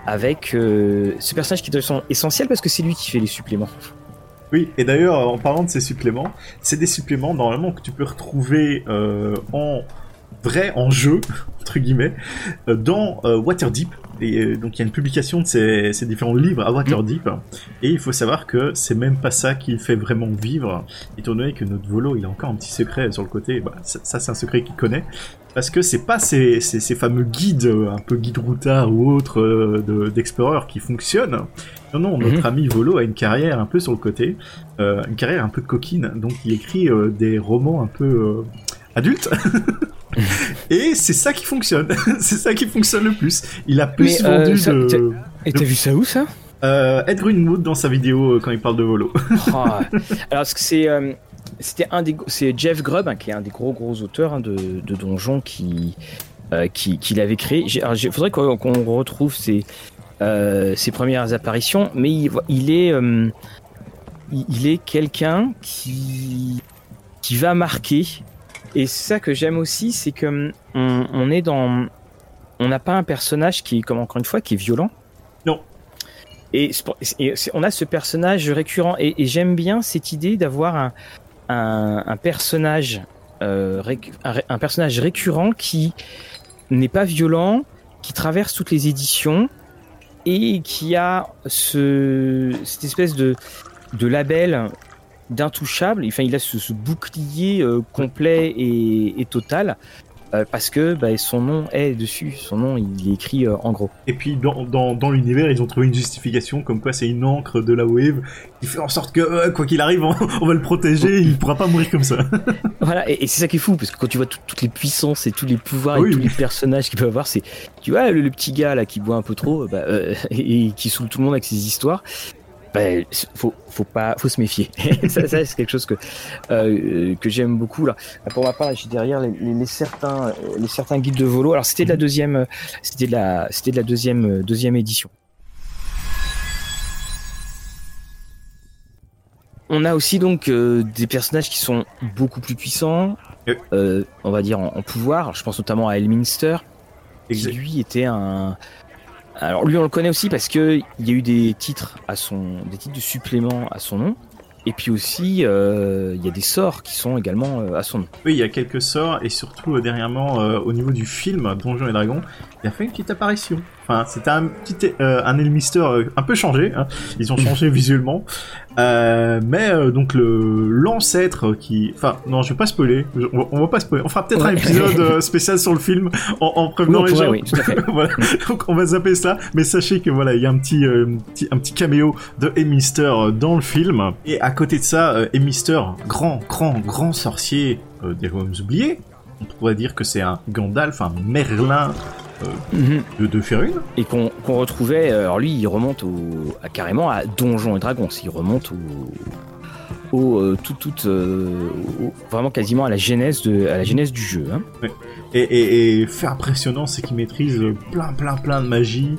avec euh, ce personnage qui est essentiel parce que c'est lui qui fait les suppléments. Oui, et d'ailleurs, en parlant de ces suppléments, c'est des suppléments normalement que tu peux retrouver en vrai en jeu entre guillemets dans Waterdeep et donc il y a une publication de ces, ces différents livres à Waterdeep et il faut savoir que c'est même pas ça qui fait vraiment vivre étant donné que notre volo il a encore un petit secret sur le côté bah, ça, ça c'est un secret qu'il connaît parce que c'est pas ces, ces, ces, fameux guides, euh, un peu guide routard ou autres euh, d'exploreurs qui fonctionnent. Non, non, notre Mhm. ami Volo a une carrière un peu sur le côté, euh, une carrière un peu de coquine, donc il écrit euh, des romans un peu euh, adultes. Et c'est ça qui fonctionne, c'est ça qui fonctionne le plus. Il a plus Mais, euh, vendu ça, de... Et t'as vu ça où ça? Euh, Ed Greenwood dans sa vidéo euh, quand il parle de Volo. Oh, Alors c'est, euh, c'était un des, c'est Jeff Grubb hein, qui est un des gros gros auteurs hein, de, de donjons qui, euh, qui, qui l'avait créé. Il faudrait qu'on retrouve ses, euh, ses premières apparitions, mais il, il est, euh, il, il est quelqu'un qui, qui va marquer. Et c'est ça que j'aime aussi, c'est que hum, on, on est dans, on n'a pas un personnage qui est comme encore une fois qui est violent. Non. Et, on a ce personnage récurrent et, et j'aime bien cette idée d'avoir un, un, un personnage euh, un personnage récurrent qui n'est pas violent, qui traverse toutes les éditions et qui a ce, cette espèce de, de label d'intouchable. Enfin, il a ce, ce bouclier euh, complet et, et total euh, parce que bah, son nom est dessus. Son nom, il est écrit euh, en gros. Et puis dans, dans, dans l'univers, ils ont trouvé une justification comme quoi c'est une encre de la wave qui fait en sorte que euh, quoi qu'il arrive, on, on va le protéger, il pourra pas mourir comme ça. Voilà, et, et c'est ça qui est fou, parce que quand tu vois tout- toutes les puissances et tous les pouvoirs oui, et tous les personnages qu'il peut avoir, c'est, tu vois, le, le petit gars là qui boit un peu trop, bah, et, et qui saoule tout le monde avec ses histoires, bah, faut, faut pas, faut se méfier. ça, ça, c'est quelque chose que euh, que j'aime beaucoup là. Pour ma part, j'ai derrière les, les, les certains, euh, les certains guides de volo. Alors c'était de la deuxième, euh, c'était de la, c'était de la deuxième, euh, deuxième édition. On a aussi donc euh, des personnages qui sont beaucoup plus puissants, euh, on va dire en, en pouvoir. Je pense notamment à Elminster, qui lui était un. Alors lui on le connaît aussi parce que il y a eu des titres à son, des titres de supplément à son nom, et puis aussi euh, il y a des sorts qui sont également euh, à son nom. Oui, il y a quelques sorts et surtout euh, dernièrement au niveau du film Donjons et Dragons, il a fait une petite apparition. Enfin, c'était un petit euh, un Elmister euh, un peu changé. Hein. Ils ont changé visuellement, Euh, mais euh, donc le l'ancêtre qui, enfin non, je vais pas spoiler. On va, on va pas spoiler. On fera peut-être un épisode spécial sur le film en, en prévenant les gens. oui, tout à fait. voilà. Donc on va zapper ça, mais sachez que voilà, il y a un petit, petit, un petit caméo de Emister euh, dans le film. Et à côté de ça, Emister, grand, grand, grand sorcier des royaumes oubliés. On pourrait dire que c'est un Gandalf, un Merlin Mhm. de, de Férune. Et qu'on retrouvait. euh, Alors lui, il remonte au, à, carrément à Donjons et Dragons. Il remonte au, au euh, tout, tout, euh, au- vraiment quasiment à la genèse de, à la genèse du jeu. Hein. Et, et, et fait impressionnant, c'est qu'il maîtrise euh, plein, plein, plein de magie.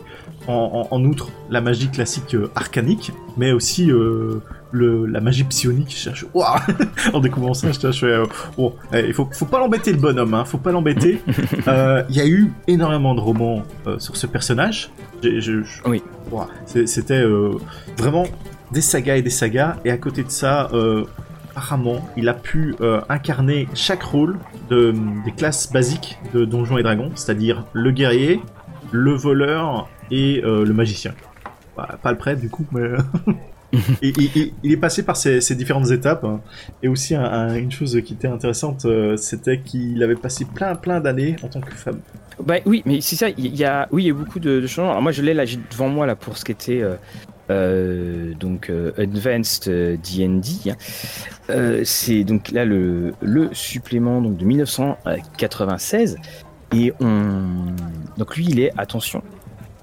En, en, en outre, la magie classique euh, arcanique, mais aussi euh, le, la magie psionique. Je cherche. Ouah en découvrant ça, je fais. euh, bon, eh, il faut, faut pas l'embêter le bonhomme, hein, faut pas l'embêter. Euh, Il y a eu énormément de romans euh, sur ce personnage. J'ai- je- je- Oui. C'était euh, vraiment des sagas et des sagas. Et à côté de ça, apparemment, il a pu euh, incarner chaque rôle de, des classes basiques de Donjons et Dragons, c'est-à-dire le guerrier, le voleur et euh, le magicien. Bah, pas le prêtre du coup, mais Il est passé par ces, différentes étapes. hein. Et aussi un- un- une chose qui était intéressante, euh, c'était qu'il avait passé plein plein d'années en tant que femme. Bah oui, mais c'est ça. Il y a, oui, il y a beaucoup de, de changements. Alors moi, je l'ai là devant moi là pour ce qui était euh, euh, donc Advanced D&D. hein. C'est donc là le, le supplément donc de 1996 et on donc lui il est attention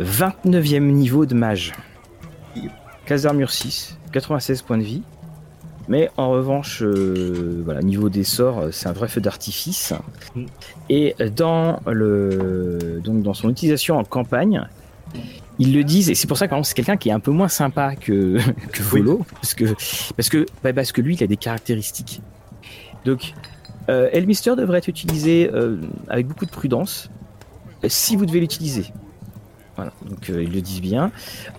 29e niveau de mage. Classe d'armure 6, 96 points de vie. Mais en revanche, euh, voilà, niveau des sorts, euh, c'est un vrai feu d'artifice. Et dans le donc dans son utilisation en campagne, ils le disent et c'est pour ça que c'est quelqu'un qui est un peu moins sympa que que Oui. Volo parce que parce que bah, parce que lui il a des caractéristiques. Donc euh, Elmister devrait être utilisé euh, avec beaucoup de prudence si vous devez l'utiliser. Donc euh, ils le disent bien.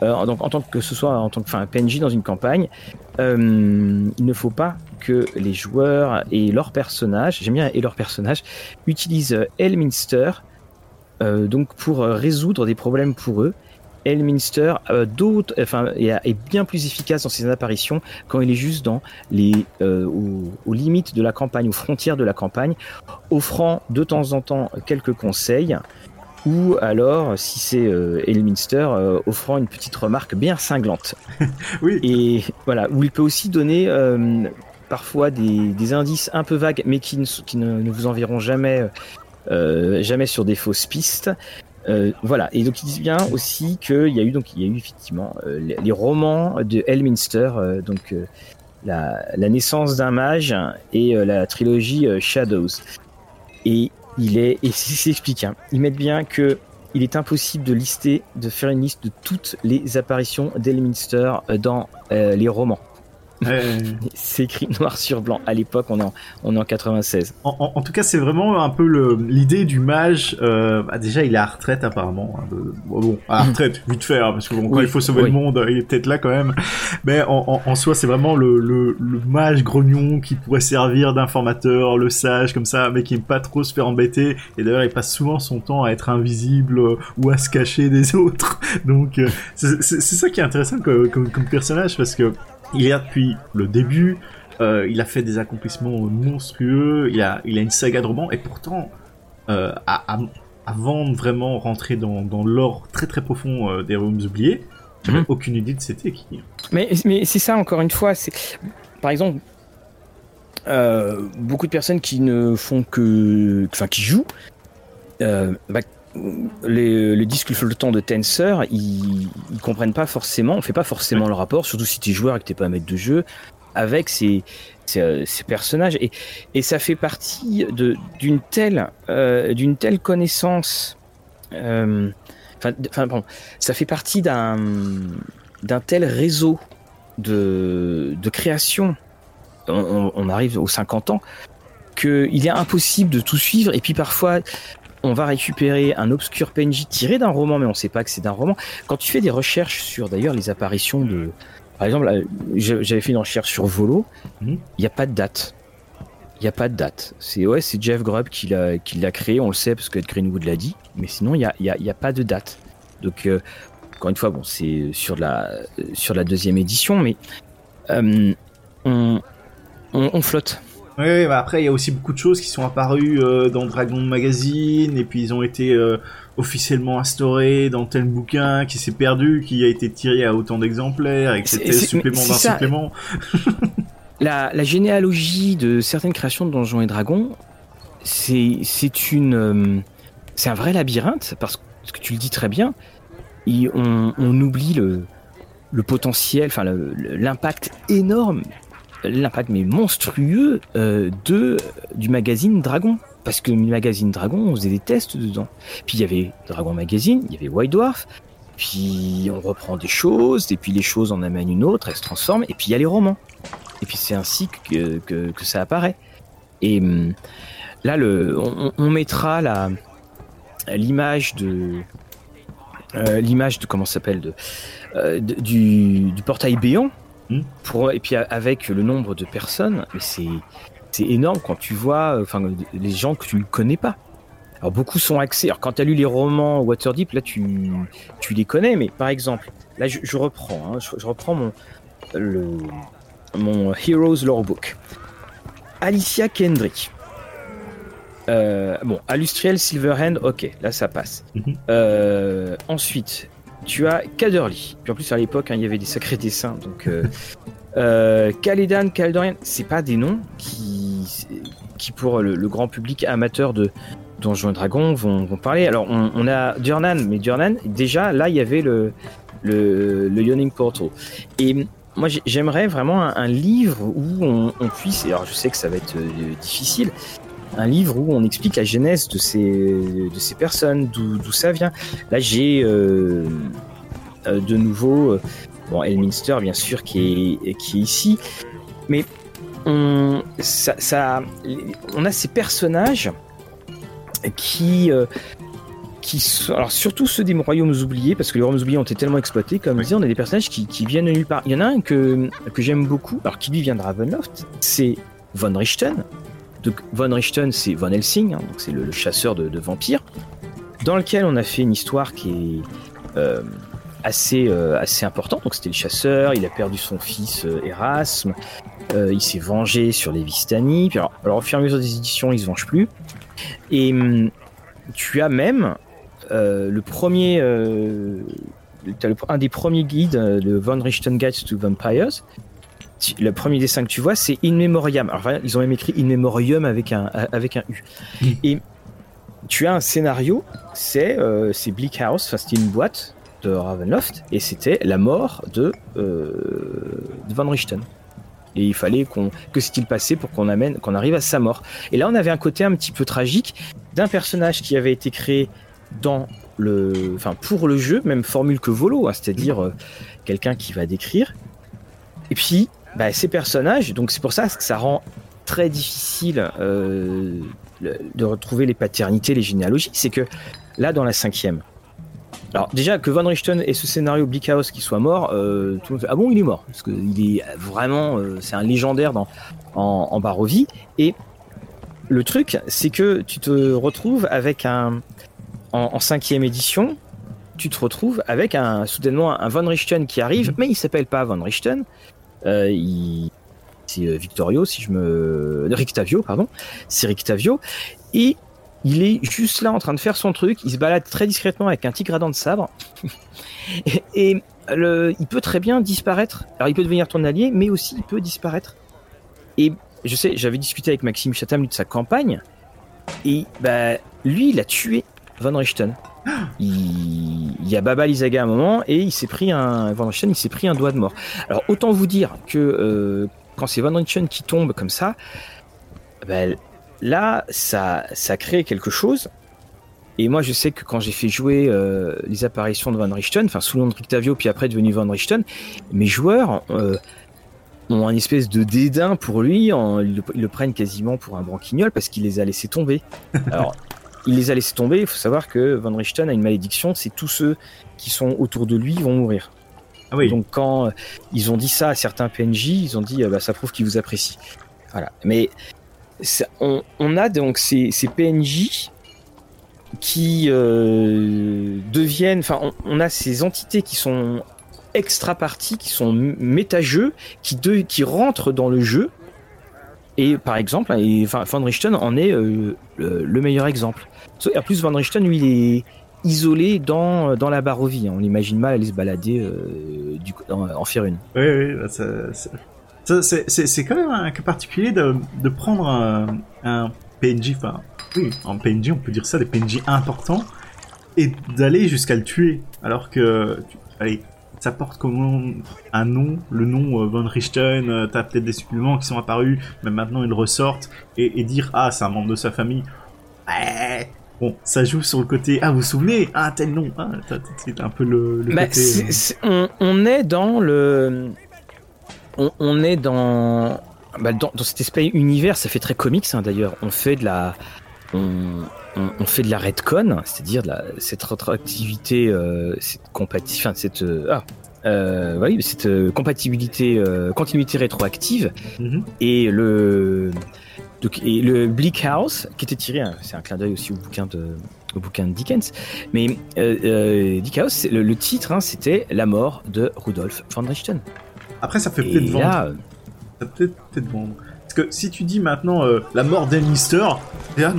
Euh, donc en tant que ce soit en tant que enfin, PNJ dans une campagne, euh, il ne faut pas que les joueurs et leurs personnages, j'aime bien et leurs personnages, utilisent Elminster donc pour résoudre des problèmes pour eux. Elminster d'autres, enfin, est, bien plus efficace dans ses apparitions quand il est juste dans les aux, limites de la campagne, aux frontières de la campagne, offrant de temps en temps quelques conseils, ou alors, si c'est euh, Elminster, offrant une petite remarque bien cinglante. oui. Et voilà, où il peut aussi donner parfois des, indices un peu vagues, mais qui ne, qui ne, vous enverront jamais. jamais sur des fausses pistes, euh, voilà, et donc ils disent bien aussi qu'il y a eu donc il y a eu effectivement euh, les, romans de Elminster, euh, donc la, naissance d'un mage et la trilogie Shadows. Et il est et s'explique, hein, ils mettent bien que il est impossible de lister, de faire une liste de toutes les apparitions d'Elminster dans les romans. c'est écrit noir sur blanc. À l'époque, on est en, on est en 96. En, tout cas, c'est vraiment un peu l'idée du mage. Euh, bah, déjà, il est à retraite apparemment. Hein, bon, à retraite, vite fait, hein, parce que quand il faut sauver le monde, il est peut-être là quand même. Mais en, en soi, c'est vraiment le, le, le, mage grognon qui pourrait servir d'informateur, le sage comme ça, mais qui aime pas trop se faire embêter. Et d'ailleurs, il passe souvent son temps à être invisible euh, ou à se cacher des autres. Donc, euh, c'est ça qui est intéressant comme, comme, comme personnage parce que il est là depuis le début. Euh, il a fait des accomplissements monstrueux. Il a, il a une saga de romans et pourtant, euh, avant de vraiment rentrer dans, dans l'or très très profond euh, des royaumes oubliés, j'avais mhm. aucune idée de c'était qui. Mais, mais c'est ça encore une fois. C'est par exemple. beaucoup de personnes qui ne font que, enfin, qui jouent, bah, les, les, disques flottants de Tensor, ils, ils comprennent pas forcément, on fait pas forcément le rapport, surtout si tu es joueur et que t'es pas un maître de jeu, avec ces, ces, personnages. Et, ça fait partie d'une telle, euh, d'une telle connaissance. Euh, enfin, ça fait partie d'un tel réseau de, création. On, on, arrive aux 50 ans qu'il est impossible de tout suivre. Et puis parfois, on va récupérer un obscur PNJ tiré d'un roman, mais on ne sait pas que c'est d'un roman. Quand tu fais des recherches sur d'ailleurs les apparitions de. Par exemple, j'avais fait une recherche sur Volo, mhm. il n'y a pas de date. Il n'y a pas de date. C'est ouais, c'est Jeff Grubb qui l'a, qui l'a créé, on le sait parce que Greenwood l'a dit, mais sinon il n'y a, y a, y a, pas de date. Donc, euh, encore une fois, bon, c'est sur la, sur la deuxième édition, mais euh, on, on flotte oui, bah après il y a aussi beaucoup de choses qui sont apparues euh, dans Dragon Magazine et puis ils ont été euh, officiellement instaurés dans tel bouquin qui s'est perdu, qui a été tiré à autant d'exemplaires et que c'était supplément d'un supplément. la, la, généalogie de certaines créations de Donjons et Dragons, c'est c'est une euh, c'est un vrai labyrinthe parce que tu le dis très bien. on, on oublie le le potentiel, enfin l'impact énorme l'impact mais monstrueux euh, de du magazine Dragon. Parce que le magazine Dragon on faisait des tests dedans. Puis il y avait Dragon Magazine il y avait White Dwarf. Puis on reprend des choses et puis les choses en amènent une autre elles se transforment et puis il y a les romans. Et puis c'est ainsi que, que, ça apparaît. Et hum, là le on, mettra la l'image de euh, l'image de comment s'appelle de, euh, du, du portail béant. Pour, et puis avec le nombre de personnes, c'est c'est énorme quand tu vois, euh, enfin les gens que tu ne connais pas. Alors beaucoup sont axés. Alors quand tu as lu les romans Waterdeep, là tu tu les connais, mais par exemple, là je, je reprends, hein, je, reprends mon le mon Heroes Lorebook. Alicia Kendrick. Euh, bon, Alustriel Silverhand, ok, là ça passe. Mhm. euh, ensuite, tu as Caderly. Puis en plus, à l'époque, hein, il y avait des sacrés dessins. Donc, euh, euh, Caledan, Caldorian, c'est pas des noms qui, qui pour le, grand public amateur de Donjons et Dragons vont, vont parler. Alors, on, a Durnan, mais Durnan, déjà, là, il y avait le, le, le Yawning Portal. Et moi, j'aimerais vraiment un, livre où on, on, puisse, alors je sais que ça va être euh, difficile, un livre où on explique la genèse de ces, de ces personnes, d'où ça vient. Là, j'ai euh, euh, de nouveau, euh, bon, Elminster, bien sûr, qui est, qui est ici, mais on, ça, on a ces personnages qui, qui sont, alors surtout ceux des royaumes oubliés, parce que les royaumes oubliés ont été tellement exploités, comme Oui. je disais, on a des personnages qui, qui viennent de nulle part. Il y en a un que, que j'aime beaucoup, alors qui lui vient de Ravenloft, c'est Von Richten. Donc Von Richten, c'est Von Helsing, hein, c'est le, le chasseur de, vampires, dans lequel on a fait une histoire qui est euh, assez, euh, assez importante. Donc c'était le chasseur, il a perdu son fils euh, Erasme, il s'est vengé sur les Vistani. Puis alors, au fur et à mesure des éditions, il se venge plus. Et hum, tu as même le le- un des premiers guides de Von Richten Guides to Vampires. Tu- Le premier dessin que tu vois, c'est In Memoriam. Alors, enfin, ils ont même écrit In Memoriam avec un, avec un U. Mm. Et tu as un scénario, c'est euh, Bleak House, enfin, c'était une boîte de Ravenloft, et c'était la mort de, euh, de Von Richten. Et il fallait qu'on que s'est-il passé pour qu'on amène qu'on arrive à sa mort. Et là, on avait un côté un petit peu tragique d'un personnage qui avait été créé dans le, enfin pour le jeu, même formule que Volo, hein, c'est-à-dire euh, quelqu'un qui va décrire. Et puis, bah, ces personnages, donc c'est pour ça que ça rend très difficile euh, de retrouver les paternités, les généalogies. C'est que là, dans la cinquième, alors déjà que Von Richten et ce scénario Bleak House qui soit mort, euh, tout le monde fait ah bon il est mort? Parce qu'il est vraiment euh, c'est un légendaire dans en, en Barovie. Et le truc c'est que tu te retrouves avec un en, en cinquième édition tu te retrouves avec un soudainement un Von Richten qui arrive mais il s'appelle pas Von Richten il c'est euh, Victorio si je me Rictavio pardon c'est Rictavio et il est juste là en train de faire son truc. Il se balade très discrètement avec un à dents de sabre. et il peut très bien disparaître. Alors il peut devenir ton allié, mais aussi il peut disparaître. Et je sais, j'avais discuté avec Maxime Chatham de sa campagne. Et bah, lui, il a tué Von Richten. Il, y a Baba Lizaga à un moment et il s'est pris un Von Richten, il s'est pris un doigt de mort. Alors autant vous dire que euh, quand c'est Von Richten qui tombe comme ça, ben, là, ça, ça crée quelque chose. Et moi, je sais que quand j'ai fait jouer euh, les apparitions de Van Richten, enfin sous le nom de Rictavio, puis après devenu Van Richten, mes joueurs euh, ont un espèce de dédain pour lui, ils, le, ils le prennent quasiment pour un branquignol parce qu'il les a laissés tomber. Alors, il les a laissés tomber, il faut savoir que Van Richten a une malédiction, c'est tous ceux qui sont autour de lui vont mourir. Ah oui. Donc quand euh, ils ont dit ça à certains PNJ, ils ont dit euh, bah, ça prouve qu'ils vous apprécient. Voilà. Mais ça- on, on a donc ces, ces PNJ qui euh, deviennent, enfin on, on a ces entités qui sont extra parties, qui sont méta-jeux, qui, de- qui rentrent dans le jeu. Et par exemple, et, Van Richten en est euh, le, le meilleur exemple. En plus, Van Richten, lui, il est isolé dans, dans la Barovie. On l'imagine mal aller se balader euh, du, en, en faire une. Oui, oui, bah, c'est, quand même un cas particulier de, de prendre un, PNJ, enfin, oui, en PNJ, on peut dire ça, des PNJ importants, et d'aller jusqu'à le tuer, alors que, allez, ça porte comment un nom, le nom euh, Von Richten, euh, t'as peut-être des suppléments qui sont apparus, mais maintenant ils ressortent, et, et dire, ah, c'est un membre de sa famille, ouais, bon, ça joue sur le côté, ah, vous vous souvenez, ah, tel nom, ah, suite un peu le, le Bah, côté... c'est- euh, c'est- on, on est dans le. On, on est dans, bah, dans. dans cet espèce univers, ça fait très comics hein, d'ailleurs. On fait de la. On, on, on fait de la redcon, c'est-à-dire cette rétroactivité, euh, cette enfin, cette. euh, ah, euh, oui, cette euh, compatibilité, euh, continuité rétroactive mhm. et le donc, et le Bleak House qui était tiré hein, c'est un clin d'œil aussi au bouquin de au bouquin de Dickens mais euh, euh, House le, le titre hein, c'était la mort de Rudolf von Richten Après, ça et peut-être vendre. là Ça peut peut-être peut-être vendre. Que si tu dis maintenant euh, la mort bah,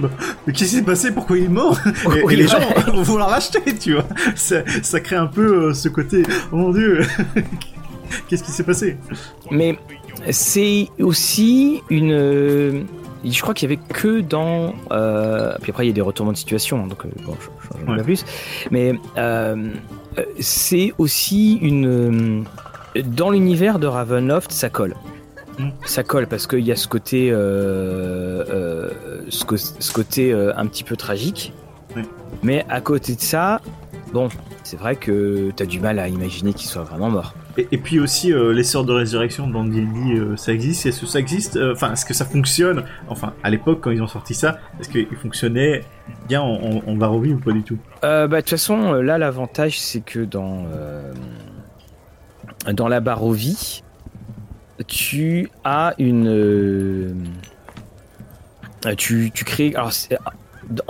mais qu'est-ce qui s'est passé? Pourquoi il est mort? Et, Oui, et les ouais. gens vont vouloir l'acheter, tu vois. Ça, ça crée un peu euh, ce côté, oh mon dieu, qu'est-ce qui s'est passé? Mais c'est aussi une euh, je crois qu'il y avait que dans euh, puis après il y a des retournements de situation hein, donc bon je, je Ouais. pas plus mais c'est aussi une dans l'univers de Ravenloft ça colle. Ça colle parce qu'il y a ce côté euh, euh, ce, co- ce côté euh, un petit peu tragique. Mais à côté de ça bon c'est vrai que t'as du mal à imaginer qu'il soit vraiment mort. Et, et puis aussi, euh, les sorts de résurrection dans D&D, euh, ça existe? Est-ce que ça existe? Enfin, est-ce que ça fonctionne? Enfin, à l'époque, quand ils ont sorti ça, est-ce qu'il fonctionnait bien? En, en, ou pas du tout? Euh, bah, de toute façon, là, l'avantage, c'est que dans, dans la Barovie, tu as une. euh, tu, tu crées. Alors,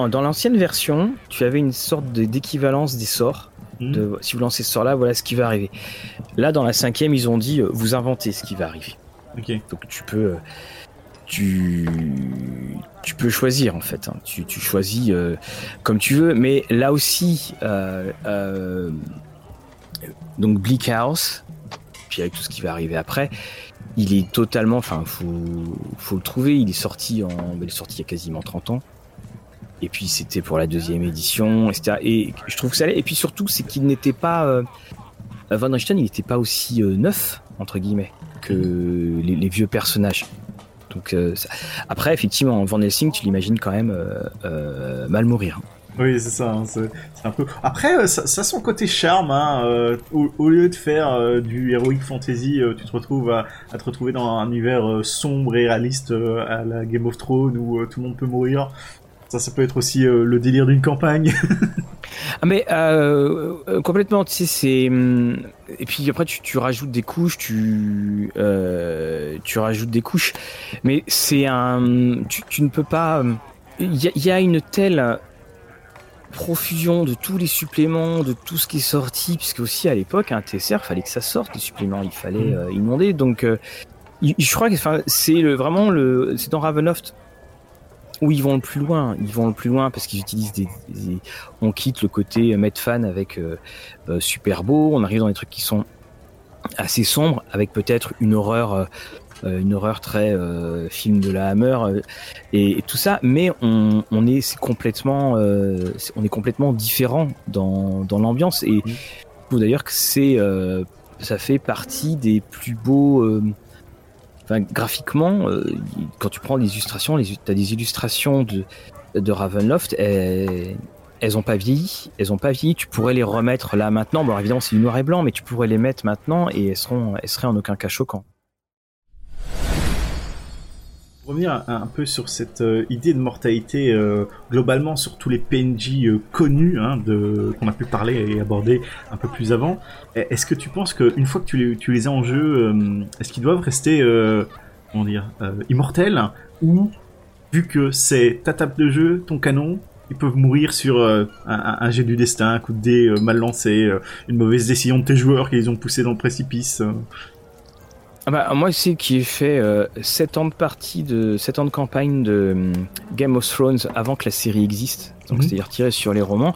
dans, l'ancienne version, tu avais une sorte d'équivalence des sorts. Hmm. De, si vous lancez ce sort-là, voilà ce qui va arriver. Là, dans la cinquième, ils ont dit euh, vous inventez ce qui va arriver. Donc tu peux, euh, tu, tu peux choisir en fait. hein. Tu, tu choisis euh, comme tu veux. Mais là aussi, euh, euh, donc Bleak House, puis avec tout ce qui va arriver après, il est totalement, enfin, faut, faut le trouver. Il est sorti en, il est sorti il y a quasiment 30 ans. Et puis c'était pour la deuxième édition, etc. Et je trouve que ça allait. Et puis surtout, c'est qu'il n'était pas, euh, Van Richten, il n'était pas aussi euh, neuf entre guillemets que les, vieux personnages. Donc euh, après, effectivement, Van Helsing, tu l'imagines quand même euh, euh, mal mourir. Oui, c'est ça. hein, c'est un peu. Après, euh, ça, a son côté charme. Hein, euh, au, lieu de faire euh, du heroic fantasy, tu te retrouves à, te retrouver dans un univers sombre et réaliste à la Game of Thrones où tout le monde peut mourir. Ça, ça peut être aussi le délire d'une campagne. Ah mais complètement, tu sais, c'est hum, et puis après tu, rajoutes des couches, tu tu rajoutes des couches, mais c'est un, tu, ne peux pas. hum, il y a une telle profusion de tous les suppléments, de tout ce qui est sorti, puisque aussi à l'époque, un TSR, fallait que ça sorte les suppléments, il fallait euh, inonder, donc euh, je crois que c'est le, vraiment le, c'est dans Ravenloft où ils vont le plus loin, ils vont le plus loin parce qu'ils utilisent des, des- on quitte le côté Medfan avec euh, super beau, on arrive dans des trucs qui sont assez sombres avec peut-être une horreur une horreur très euh, film de la Hammer euh, et, et tout ça mais on, on est c'est complètement euh, on est complètement différent dans, dans l'ambiance et je trouve d'ailleurs que c'est euh, ça fait partie des plus beaux euh, enfin, graphiquement euh, quand tu prends les illustrations les as des illustrations de de Ravenloft elles, elles ont pas vieilli, elles ont pas vieilli. Tu pourrais les remettre là maintenant. Bon, évidemment, c'est du noir et blanc, mais tu pourrais les mettre maintenant et elles seront, elles seraient en aucun cas choquants. Revenir un, peu sur cette euh, idée de mortalité euh, globalement sur tous les PNJ euh, connus hein, de qu'on a pu parler et aborder un peu plus avant. Est-ce que tu penses qu'une fois que tu les, as en jeu, est-ce qu'ils doivent rester immortels ou vu que c'est ta table de jeu, ton canon, ils peuvent mourir sur un, un- jet du destin, un coup de dé mal lancé, une mauvaise décision de tes joueurs qui les ont poussés dans le précipice. Euh. Ah bah, moi, c'est qui ai fait 7 ans de partie de 7 ans de campagne de hum, Game of Thrones avant que la série existe. Donc, Mhm. c'est-à-dire tiré sur les romans.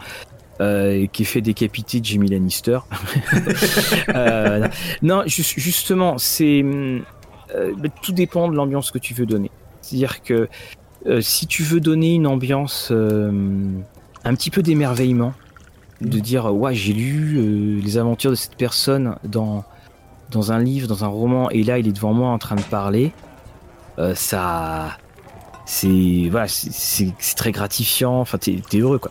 Euh, et qui fait décapiter Jimmy Lannister. Euh, non, ju- justement, c'est euh, bah, tout dépend de l'ambiance que tu veux donner. C'est-à-dire que euh, si tu veux donner une ambiance euh, un petit peu d'émerveillement, de dire ouais j'ai lu euh, les aventures de cette personne dans dans un livre, dans un roman, et là il est devant moi en train de parler, euh, ça c'est voilà c'est- très gratifiant. Enfin t'es heureux quoi.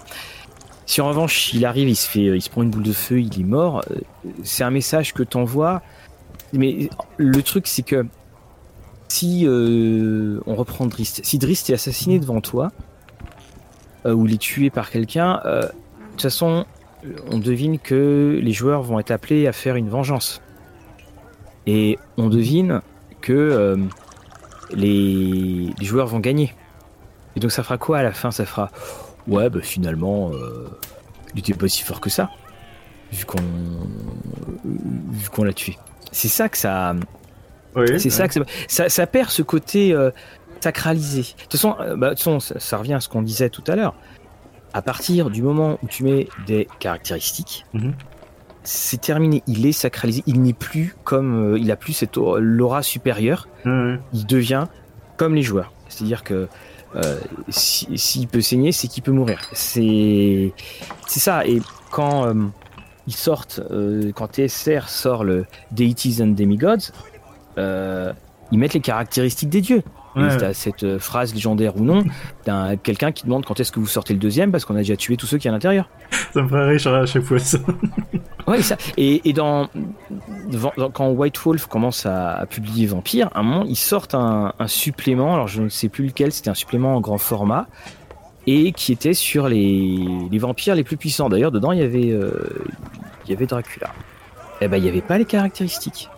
Si en revanche il arrive, il se fait, il se prend une boule de feu, il est mort, euh, c'est un message que t'envoies. Mais le truc c'est que si euh, on reprend Drist, si Drist est assassiné devant toi ou il est tué par quelqu'un, de toute façon, on devine que les joueurs vont être appelés à faire une vengeance. Et on devine que euh, les, les joueurs vont gagner. Et donc ça fera quoi à la fin? Ça fera ouais, bah finalement, euh, il était pas si fort que ça, vu qu'on vu qu'on l'a tué. C'est ça que ça. Ouais, C'est ça que ça, ça, ça perd ce côté euh, sacralisé. De toute façon, euh, bah, de toute façon, ça, ça revient à ce qu'on disait tout à l'heure. À partir du moment où tu mets des caractéristiques, Mhm. C'est terminé. Il est sacralisé. Il n'est plus comme, euh, il a plus cette aura- l'aura supérieure. Ouais. Il devient comme les joueurs. C'est-à-dire que euh, si- s'il peut saigner, c'est qu'il peut mourir. C'est c'est ça. Et quand euh, ils sortent, quand TSR sort le Deities and Demigods, ils mettent les caractéristiques des dieux. Ouais. Et t'as cette euh, phrase légendaire ou non, d'un quelqu'un qui demande quand est-ce que vous sortez le deuxième parce qu'on a déjà tué tous ceux qui sont à l'intérieur. Ça me ferait rire à chaque fois ça. Ouais, ça. Et, et dans, quand White Wolf commence à, à publier Vampire, à un moment, ils sortent un, un supplément. Alors, je ne sais plus lequel. C'était un supplément en grand format et qui était sur les, les vampires les plus puissants. D'ailleurs, dedans, il y avait, euh, il y avait Dracula. Eh ben, il n'y avait pas les caractéristiques.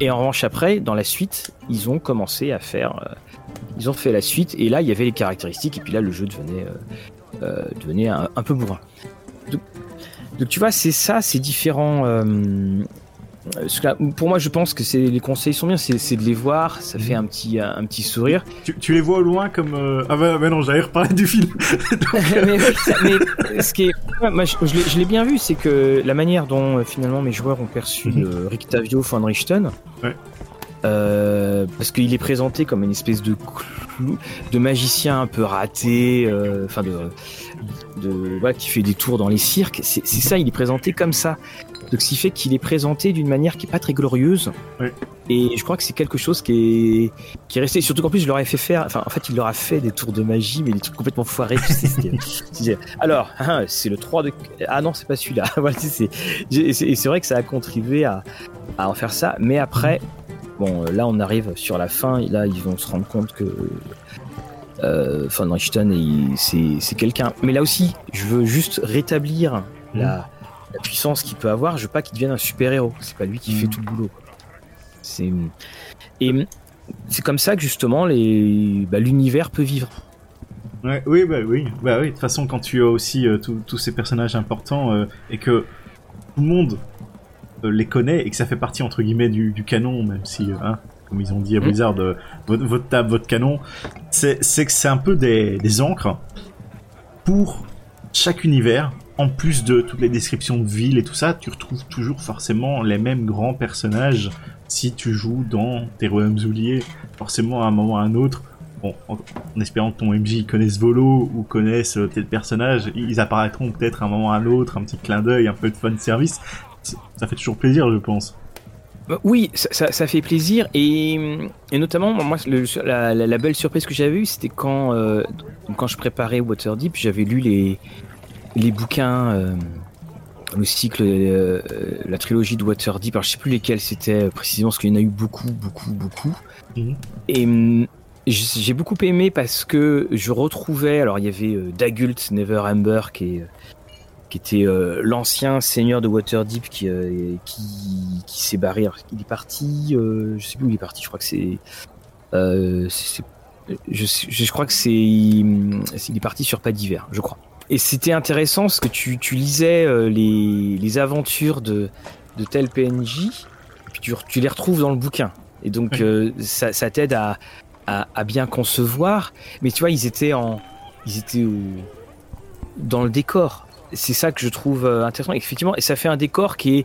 Et en revanche, après, dans la suite, ils ont commencé à faire. euh, ils ont fait la suite, et là, il y avait les caractéristiques, et puis là, le jeu devenait, euh, euh, devenait un, peu bourrin. Donc, donc, tu vois, c'est ça, c'est différent. Euh, pour moi, je pense que les conseils sont bien, c'est de les voir, ça fait un petit, un petit sourire. Tu, tu les vois au loin comme. euh, Ah bah, bah non, j'allais reparler du film. mais, oui, ça- mais ce qui est, ouais, moi, je, je l'ai- bien vu, c'est que la manière dont euh, finalement mes joueurs ont perçu Mhm. euh, Rictavio von Richten, Ouais. euh, parce qu'il est présenté comme une espèce de clou, de magicien un peu raté, euh, enfin de, de voilà, qui fait des tours dans les cirques. C'est ça, il est présenté comme ça. Donc, ce qui fait qu'il est présenté d'une manière qui est pas très glorieuse. Et je crois que c'est quelque chose qui est, qui est resté. Surtout qu'en plus, je leur ai fait faire. Enfin, en fait, il leur a fait des tours de magie, mais des trucs complètement foirés. Alors, hein, c'est le 3 de. Ah non, c'est pas celui-là. Voilà, c'est- et c'est vrai que ça a contribué à, à en faire ça. Mais après, bon, là, on arrive sur la fin. Et là, ils vont se rendre compte que. Euh, Von Richten, c'est c'est quelqu'un. Mais là aussi, je veux juste rétablir la, la puissance qu'il peut avoir. Je veux pas qu'il devienne un super-héros. C'est pas lui qui fait tout le boulot. C'est. Et c'est comme ça que justement les bah, l'univers peut vivre. Ouais, oui, bah oui. Bah oui, de toute façon, quand tu as aussi euh, tous- ces personnages importants euh, et que tout le monde euh, les connaît et que ça fait partie, entre guillemets, du, du canon, même si, hein, comme ils ont dit à Mhm. Blizzard, euh, votre, votre table, votre canon, c'est c'est que c'est un peu des, des encres pour chaque univers. En plus de toutes les descriptions de villes et tout ça, tu retrouves toujours forcément les mêmes grands personnages si tu joues dans tes royaumes oubliés. Forcément, à un moment ou à un autre, bon, en, espérant que ton MJ connaisse Volo ou connaisse euh, tel personnage, ils apparaîtront peut-être à un moment ou à un autre, un petit clin d'œil, un peu de fan service. Ça fait toujours plaisir, je pense. Bah, Oui, ça, fait plaisir et, notamment moi la belle surprise que j'avais eue c'était quand euh, quand je préparais Waterdeep j'avais lu les les bouquins euh, le cycle euh, la trilogie de Waterdeep alors je sais plus lesquels c'était euh, précisément parce qu'il y en a eu beaucoup beaucoup beaucoup Mhm. et hum, j'ai beaucoup aimé parce que je retrouvais alors il y avait Dagult Neverember qui est qui était l'ancien seigneur de Waterdeep qui, qui, qui s'est barré. Alors, il est parti, je sais plus où il est parti, je crois que c'est. Euh, je, crois que c'est. Il est parti sur pas d'hiver, je crois. Et c'était intéressant parce que tu, tu lisais euh, les, les aventures de, de tel PNJ, puis tu, tu les retrouves dans le bouquin. Et donc Oui. euh, ça, ça t'aide à, à, à bien concevoir. Mais tu vois, ils étaient en. Ils étaient au- dans le décor c'est ça que je trouve euh, intéressant. Effectivement, et ça fait un décor qui est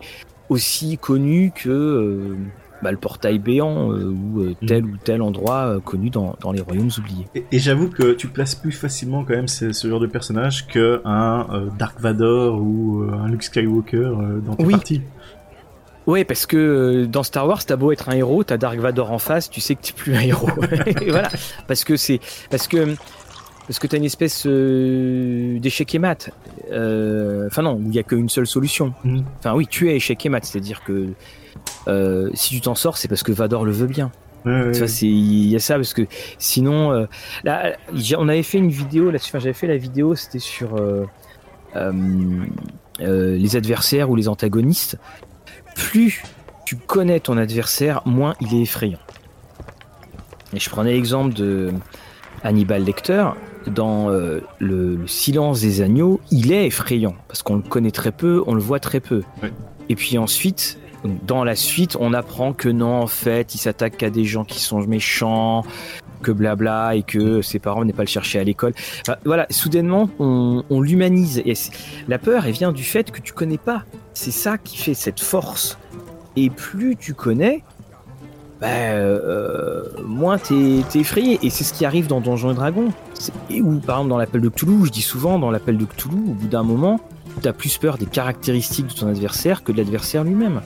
aussi connu que bah, le portail béant euh, ou euh, tel ou tel endroit euh, connu dans, dans les royaumes oubliés. Et, et j'avoue que tu places plus facilement quand même ce, ce genre de personnage que un euh, Dark Vador ou euh, un Luke Skywalker euh, dans tes Oui. parties. Ouais, parce que dans Star Wars, t'as beau être un héros, t'as Dark Vador en face, tu sais que t'es plus un héros. Et voilà, parce que c'est parce que parce que t'as une espèce euh, d'échec et mat. Euh, Enfin non, il y a qu'une seule solution. Mhm. Enfin oui, tu es échec et mat, c'est-à-dire que euh, si tu t'en sors, c'est parce que Vador le veut bien. Ouais, ouais, Ça, c'est il y a ça parce que sinon, euh, là, on avait fait une vidéo là-dessus. Enfin, j'avais fait la vidéo, c'était sur euh, les adversaires ou les antagonistes. Plus tu connais ton adversaire, moins il est effrayant. Et je prenais l'exemple de Hannibal Lecter dans euh, le, le Silence des agneaux. Il est effrayant parce qu'on le connaît très peu, on le voit très peu. Et puis ensuite, dans la suite, on apprend que non, en fait, il s'attaque à des gens qui sont méchants, que blabla, et que ses parents venaient pas le chercher à l'école. Voilà, soudainement, on, l'humanise. Et la peur, elle vient du fait que tu connais pas. C'est ça qui fait cette force. Et plus tu connais, bah, euh, moins t'es effrayé. Et c'est ce qui arrive dans Donjons et Dragons. Ou par exemple dans l'appel de Cthulhu, je dis souvent dans l'appel de Cthulhu, au bout d'un moment, t'as plus peur des caractéristiques de ton adversaire que de l'adversaire lui-même.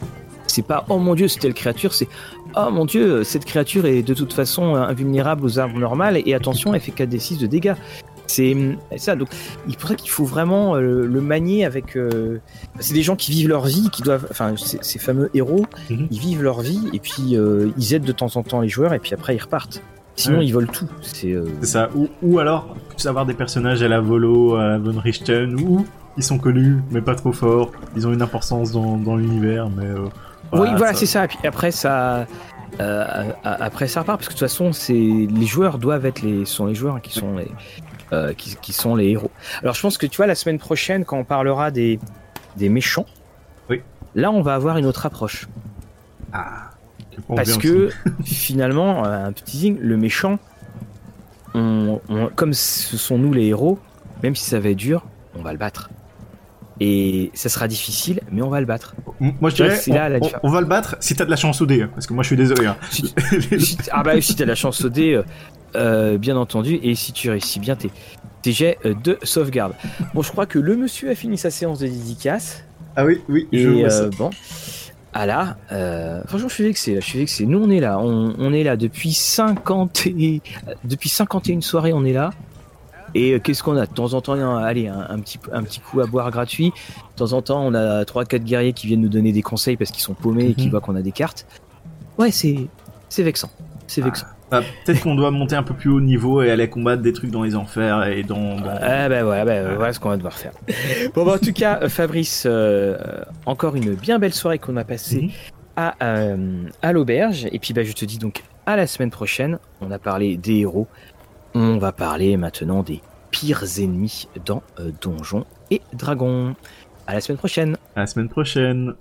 C'est pas oh mon dieu, c'est telle créature, c'est oh mon dieu, cette créature est de toute façon invulnérable aux armes normales et attention, elle fait 4d6 de dégâts. C'est ça, donc il faudrait qu'il faut vraiment euh, le manier avec. euh, c'est des gens qui vivent leur vie, qui doivent, enfin, ces, fameux héros, Mhm. ils vivent leur vie et puis euh, ils aident de temps en temps les joueurs et puis après ils repartent. Sinon Ouais. ils volent tout. C'est ça. Ou, ou alors, avoir des personnages à la Volo, à la Von Richten, où ils sont connus, mais pas trop forts. Ils ont une importance dans, dans l'univers, mais. euh, oui, voilà, ça- c'est ça. Et puis après ça, euh, après ça repart parce que de toute façon, c'est les joueurs doivent être les sont les joueurs qui sont les euh, qui, qui sont les héros. Alors je pense que tu vois la semaine prochaine quand on parlera des des méchants, Oui. là on va avoir une autre approche Ah. parce que finalement euh, un petit teasing, le méchant, on, on- comme ce sont nous les héros, même si ça va être dur, on va le battre. Et ça sera difficile, mais on va le battre. Moi, je dirais, là on, on- va le battre si t'as de la chance au dé, hein, parce que moi, je suis désolé. hein. Si- Si- ah bah si t'as la chance au dé, euh, euh, bien entendu, et si tu réussis bien tes, tes jets euh, de sauvegarde. Bon, je crois que le monsieur a fini sa séance de dédicace. ah oui, oui, je Et vois ça. euh, bon, ah là, euh, franchement, je suis vexé. Là, je suis vexé. Nous, on est là. On, on est là depuis 50 et, depuis 51 soirées. On est là. Et euh, qu'est-ce qu'on a De temps en temps, un- allez, un, un petit, un petit coup à boire gratuit. De temps en temps, on a 3-4 guerriers qui viennent nous donner des conseils parce qu'ils sont paumés et qui Mhm. voient qu'on a des cartes. Ouais, c'est, c'est vexant. C'est vexant. Bah, Peut-être qu'on doit monter un peu plus haut niveau et aller combattre des trucs dans les enfers et dans. dans- Ah bah voilà, bah, voilà ce qu'on va devoir faire. Bon bah en tout cas, euh, Fabrice, euh, encore une bien belle soirée qu'on a passée Mhm. à, euh, à l'auberge. Et puis bah je te dis donc à la semaine prochaine. On a parlé des héros. On va parler maintenant des pires ennemis dans euh, Donjons et Dragons. À la semaine prochaine. À la semaine prochaine.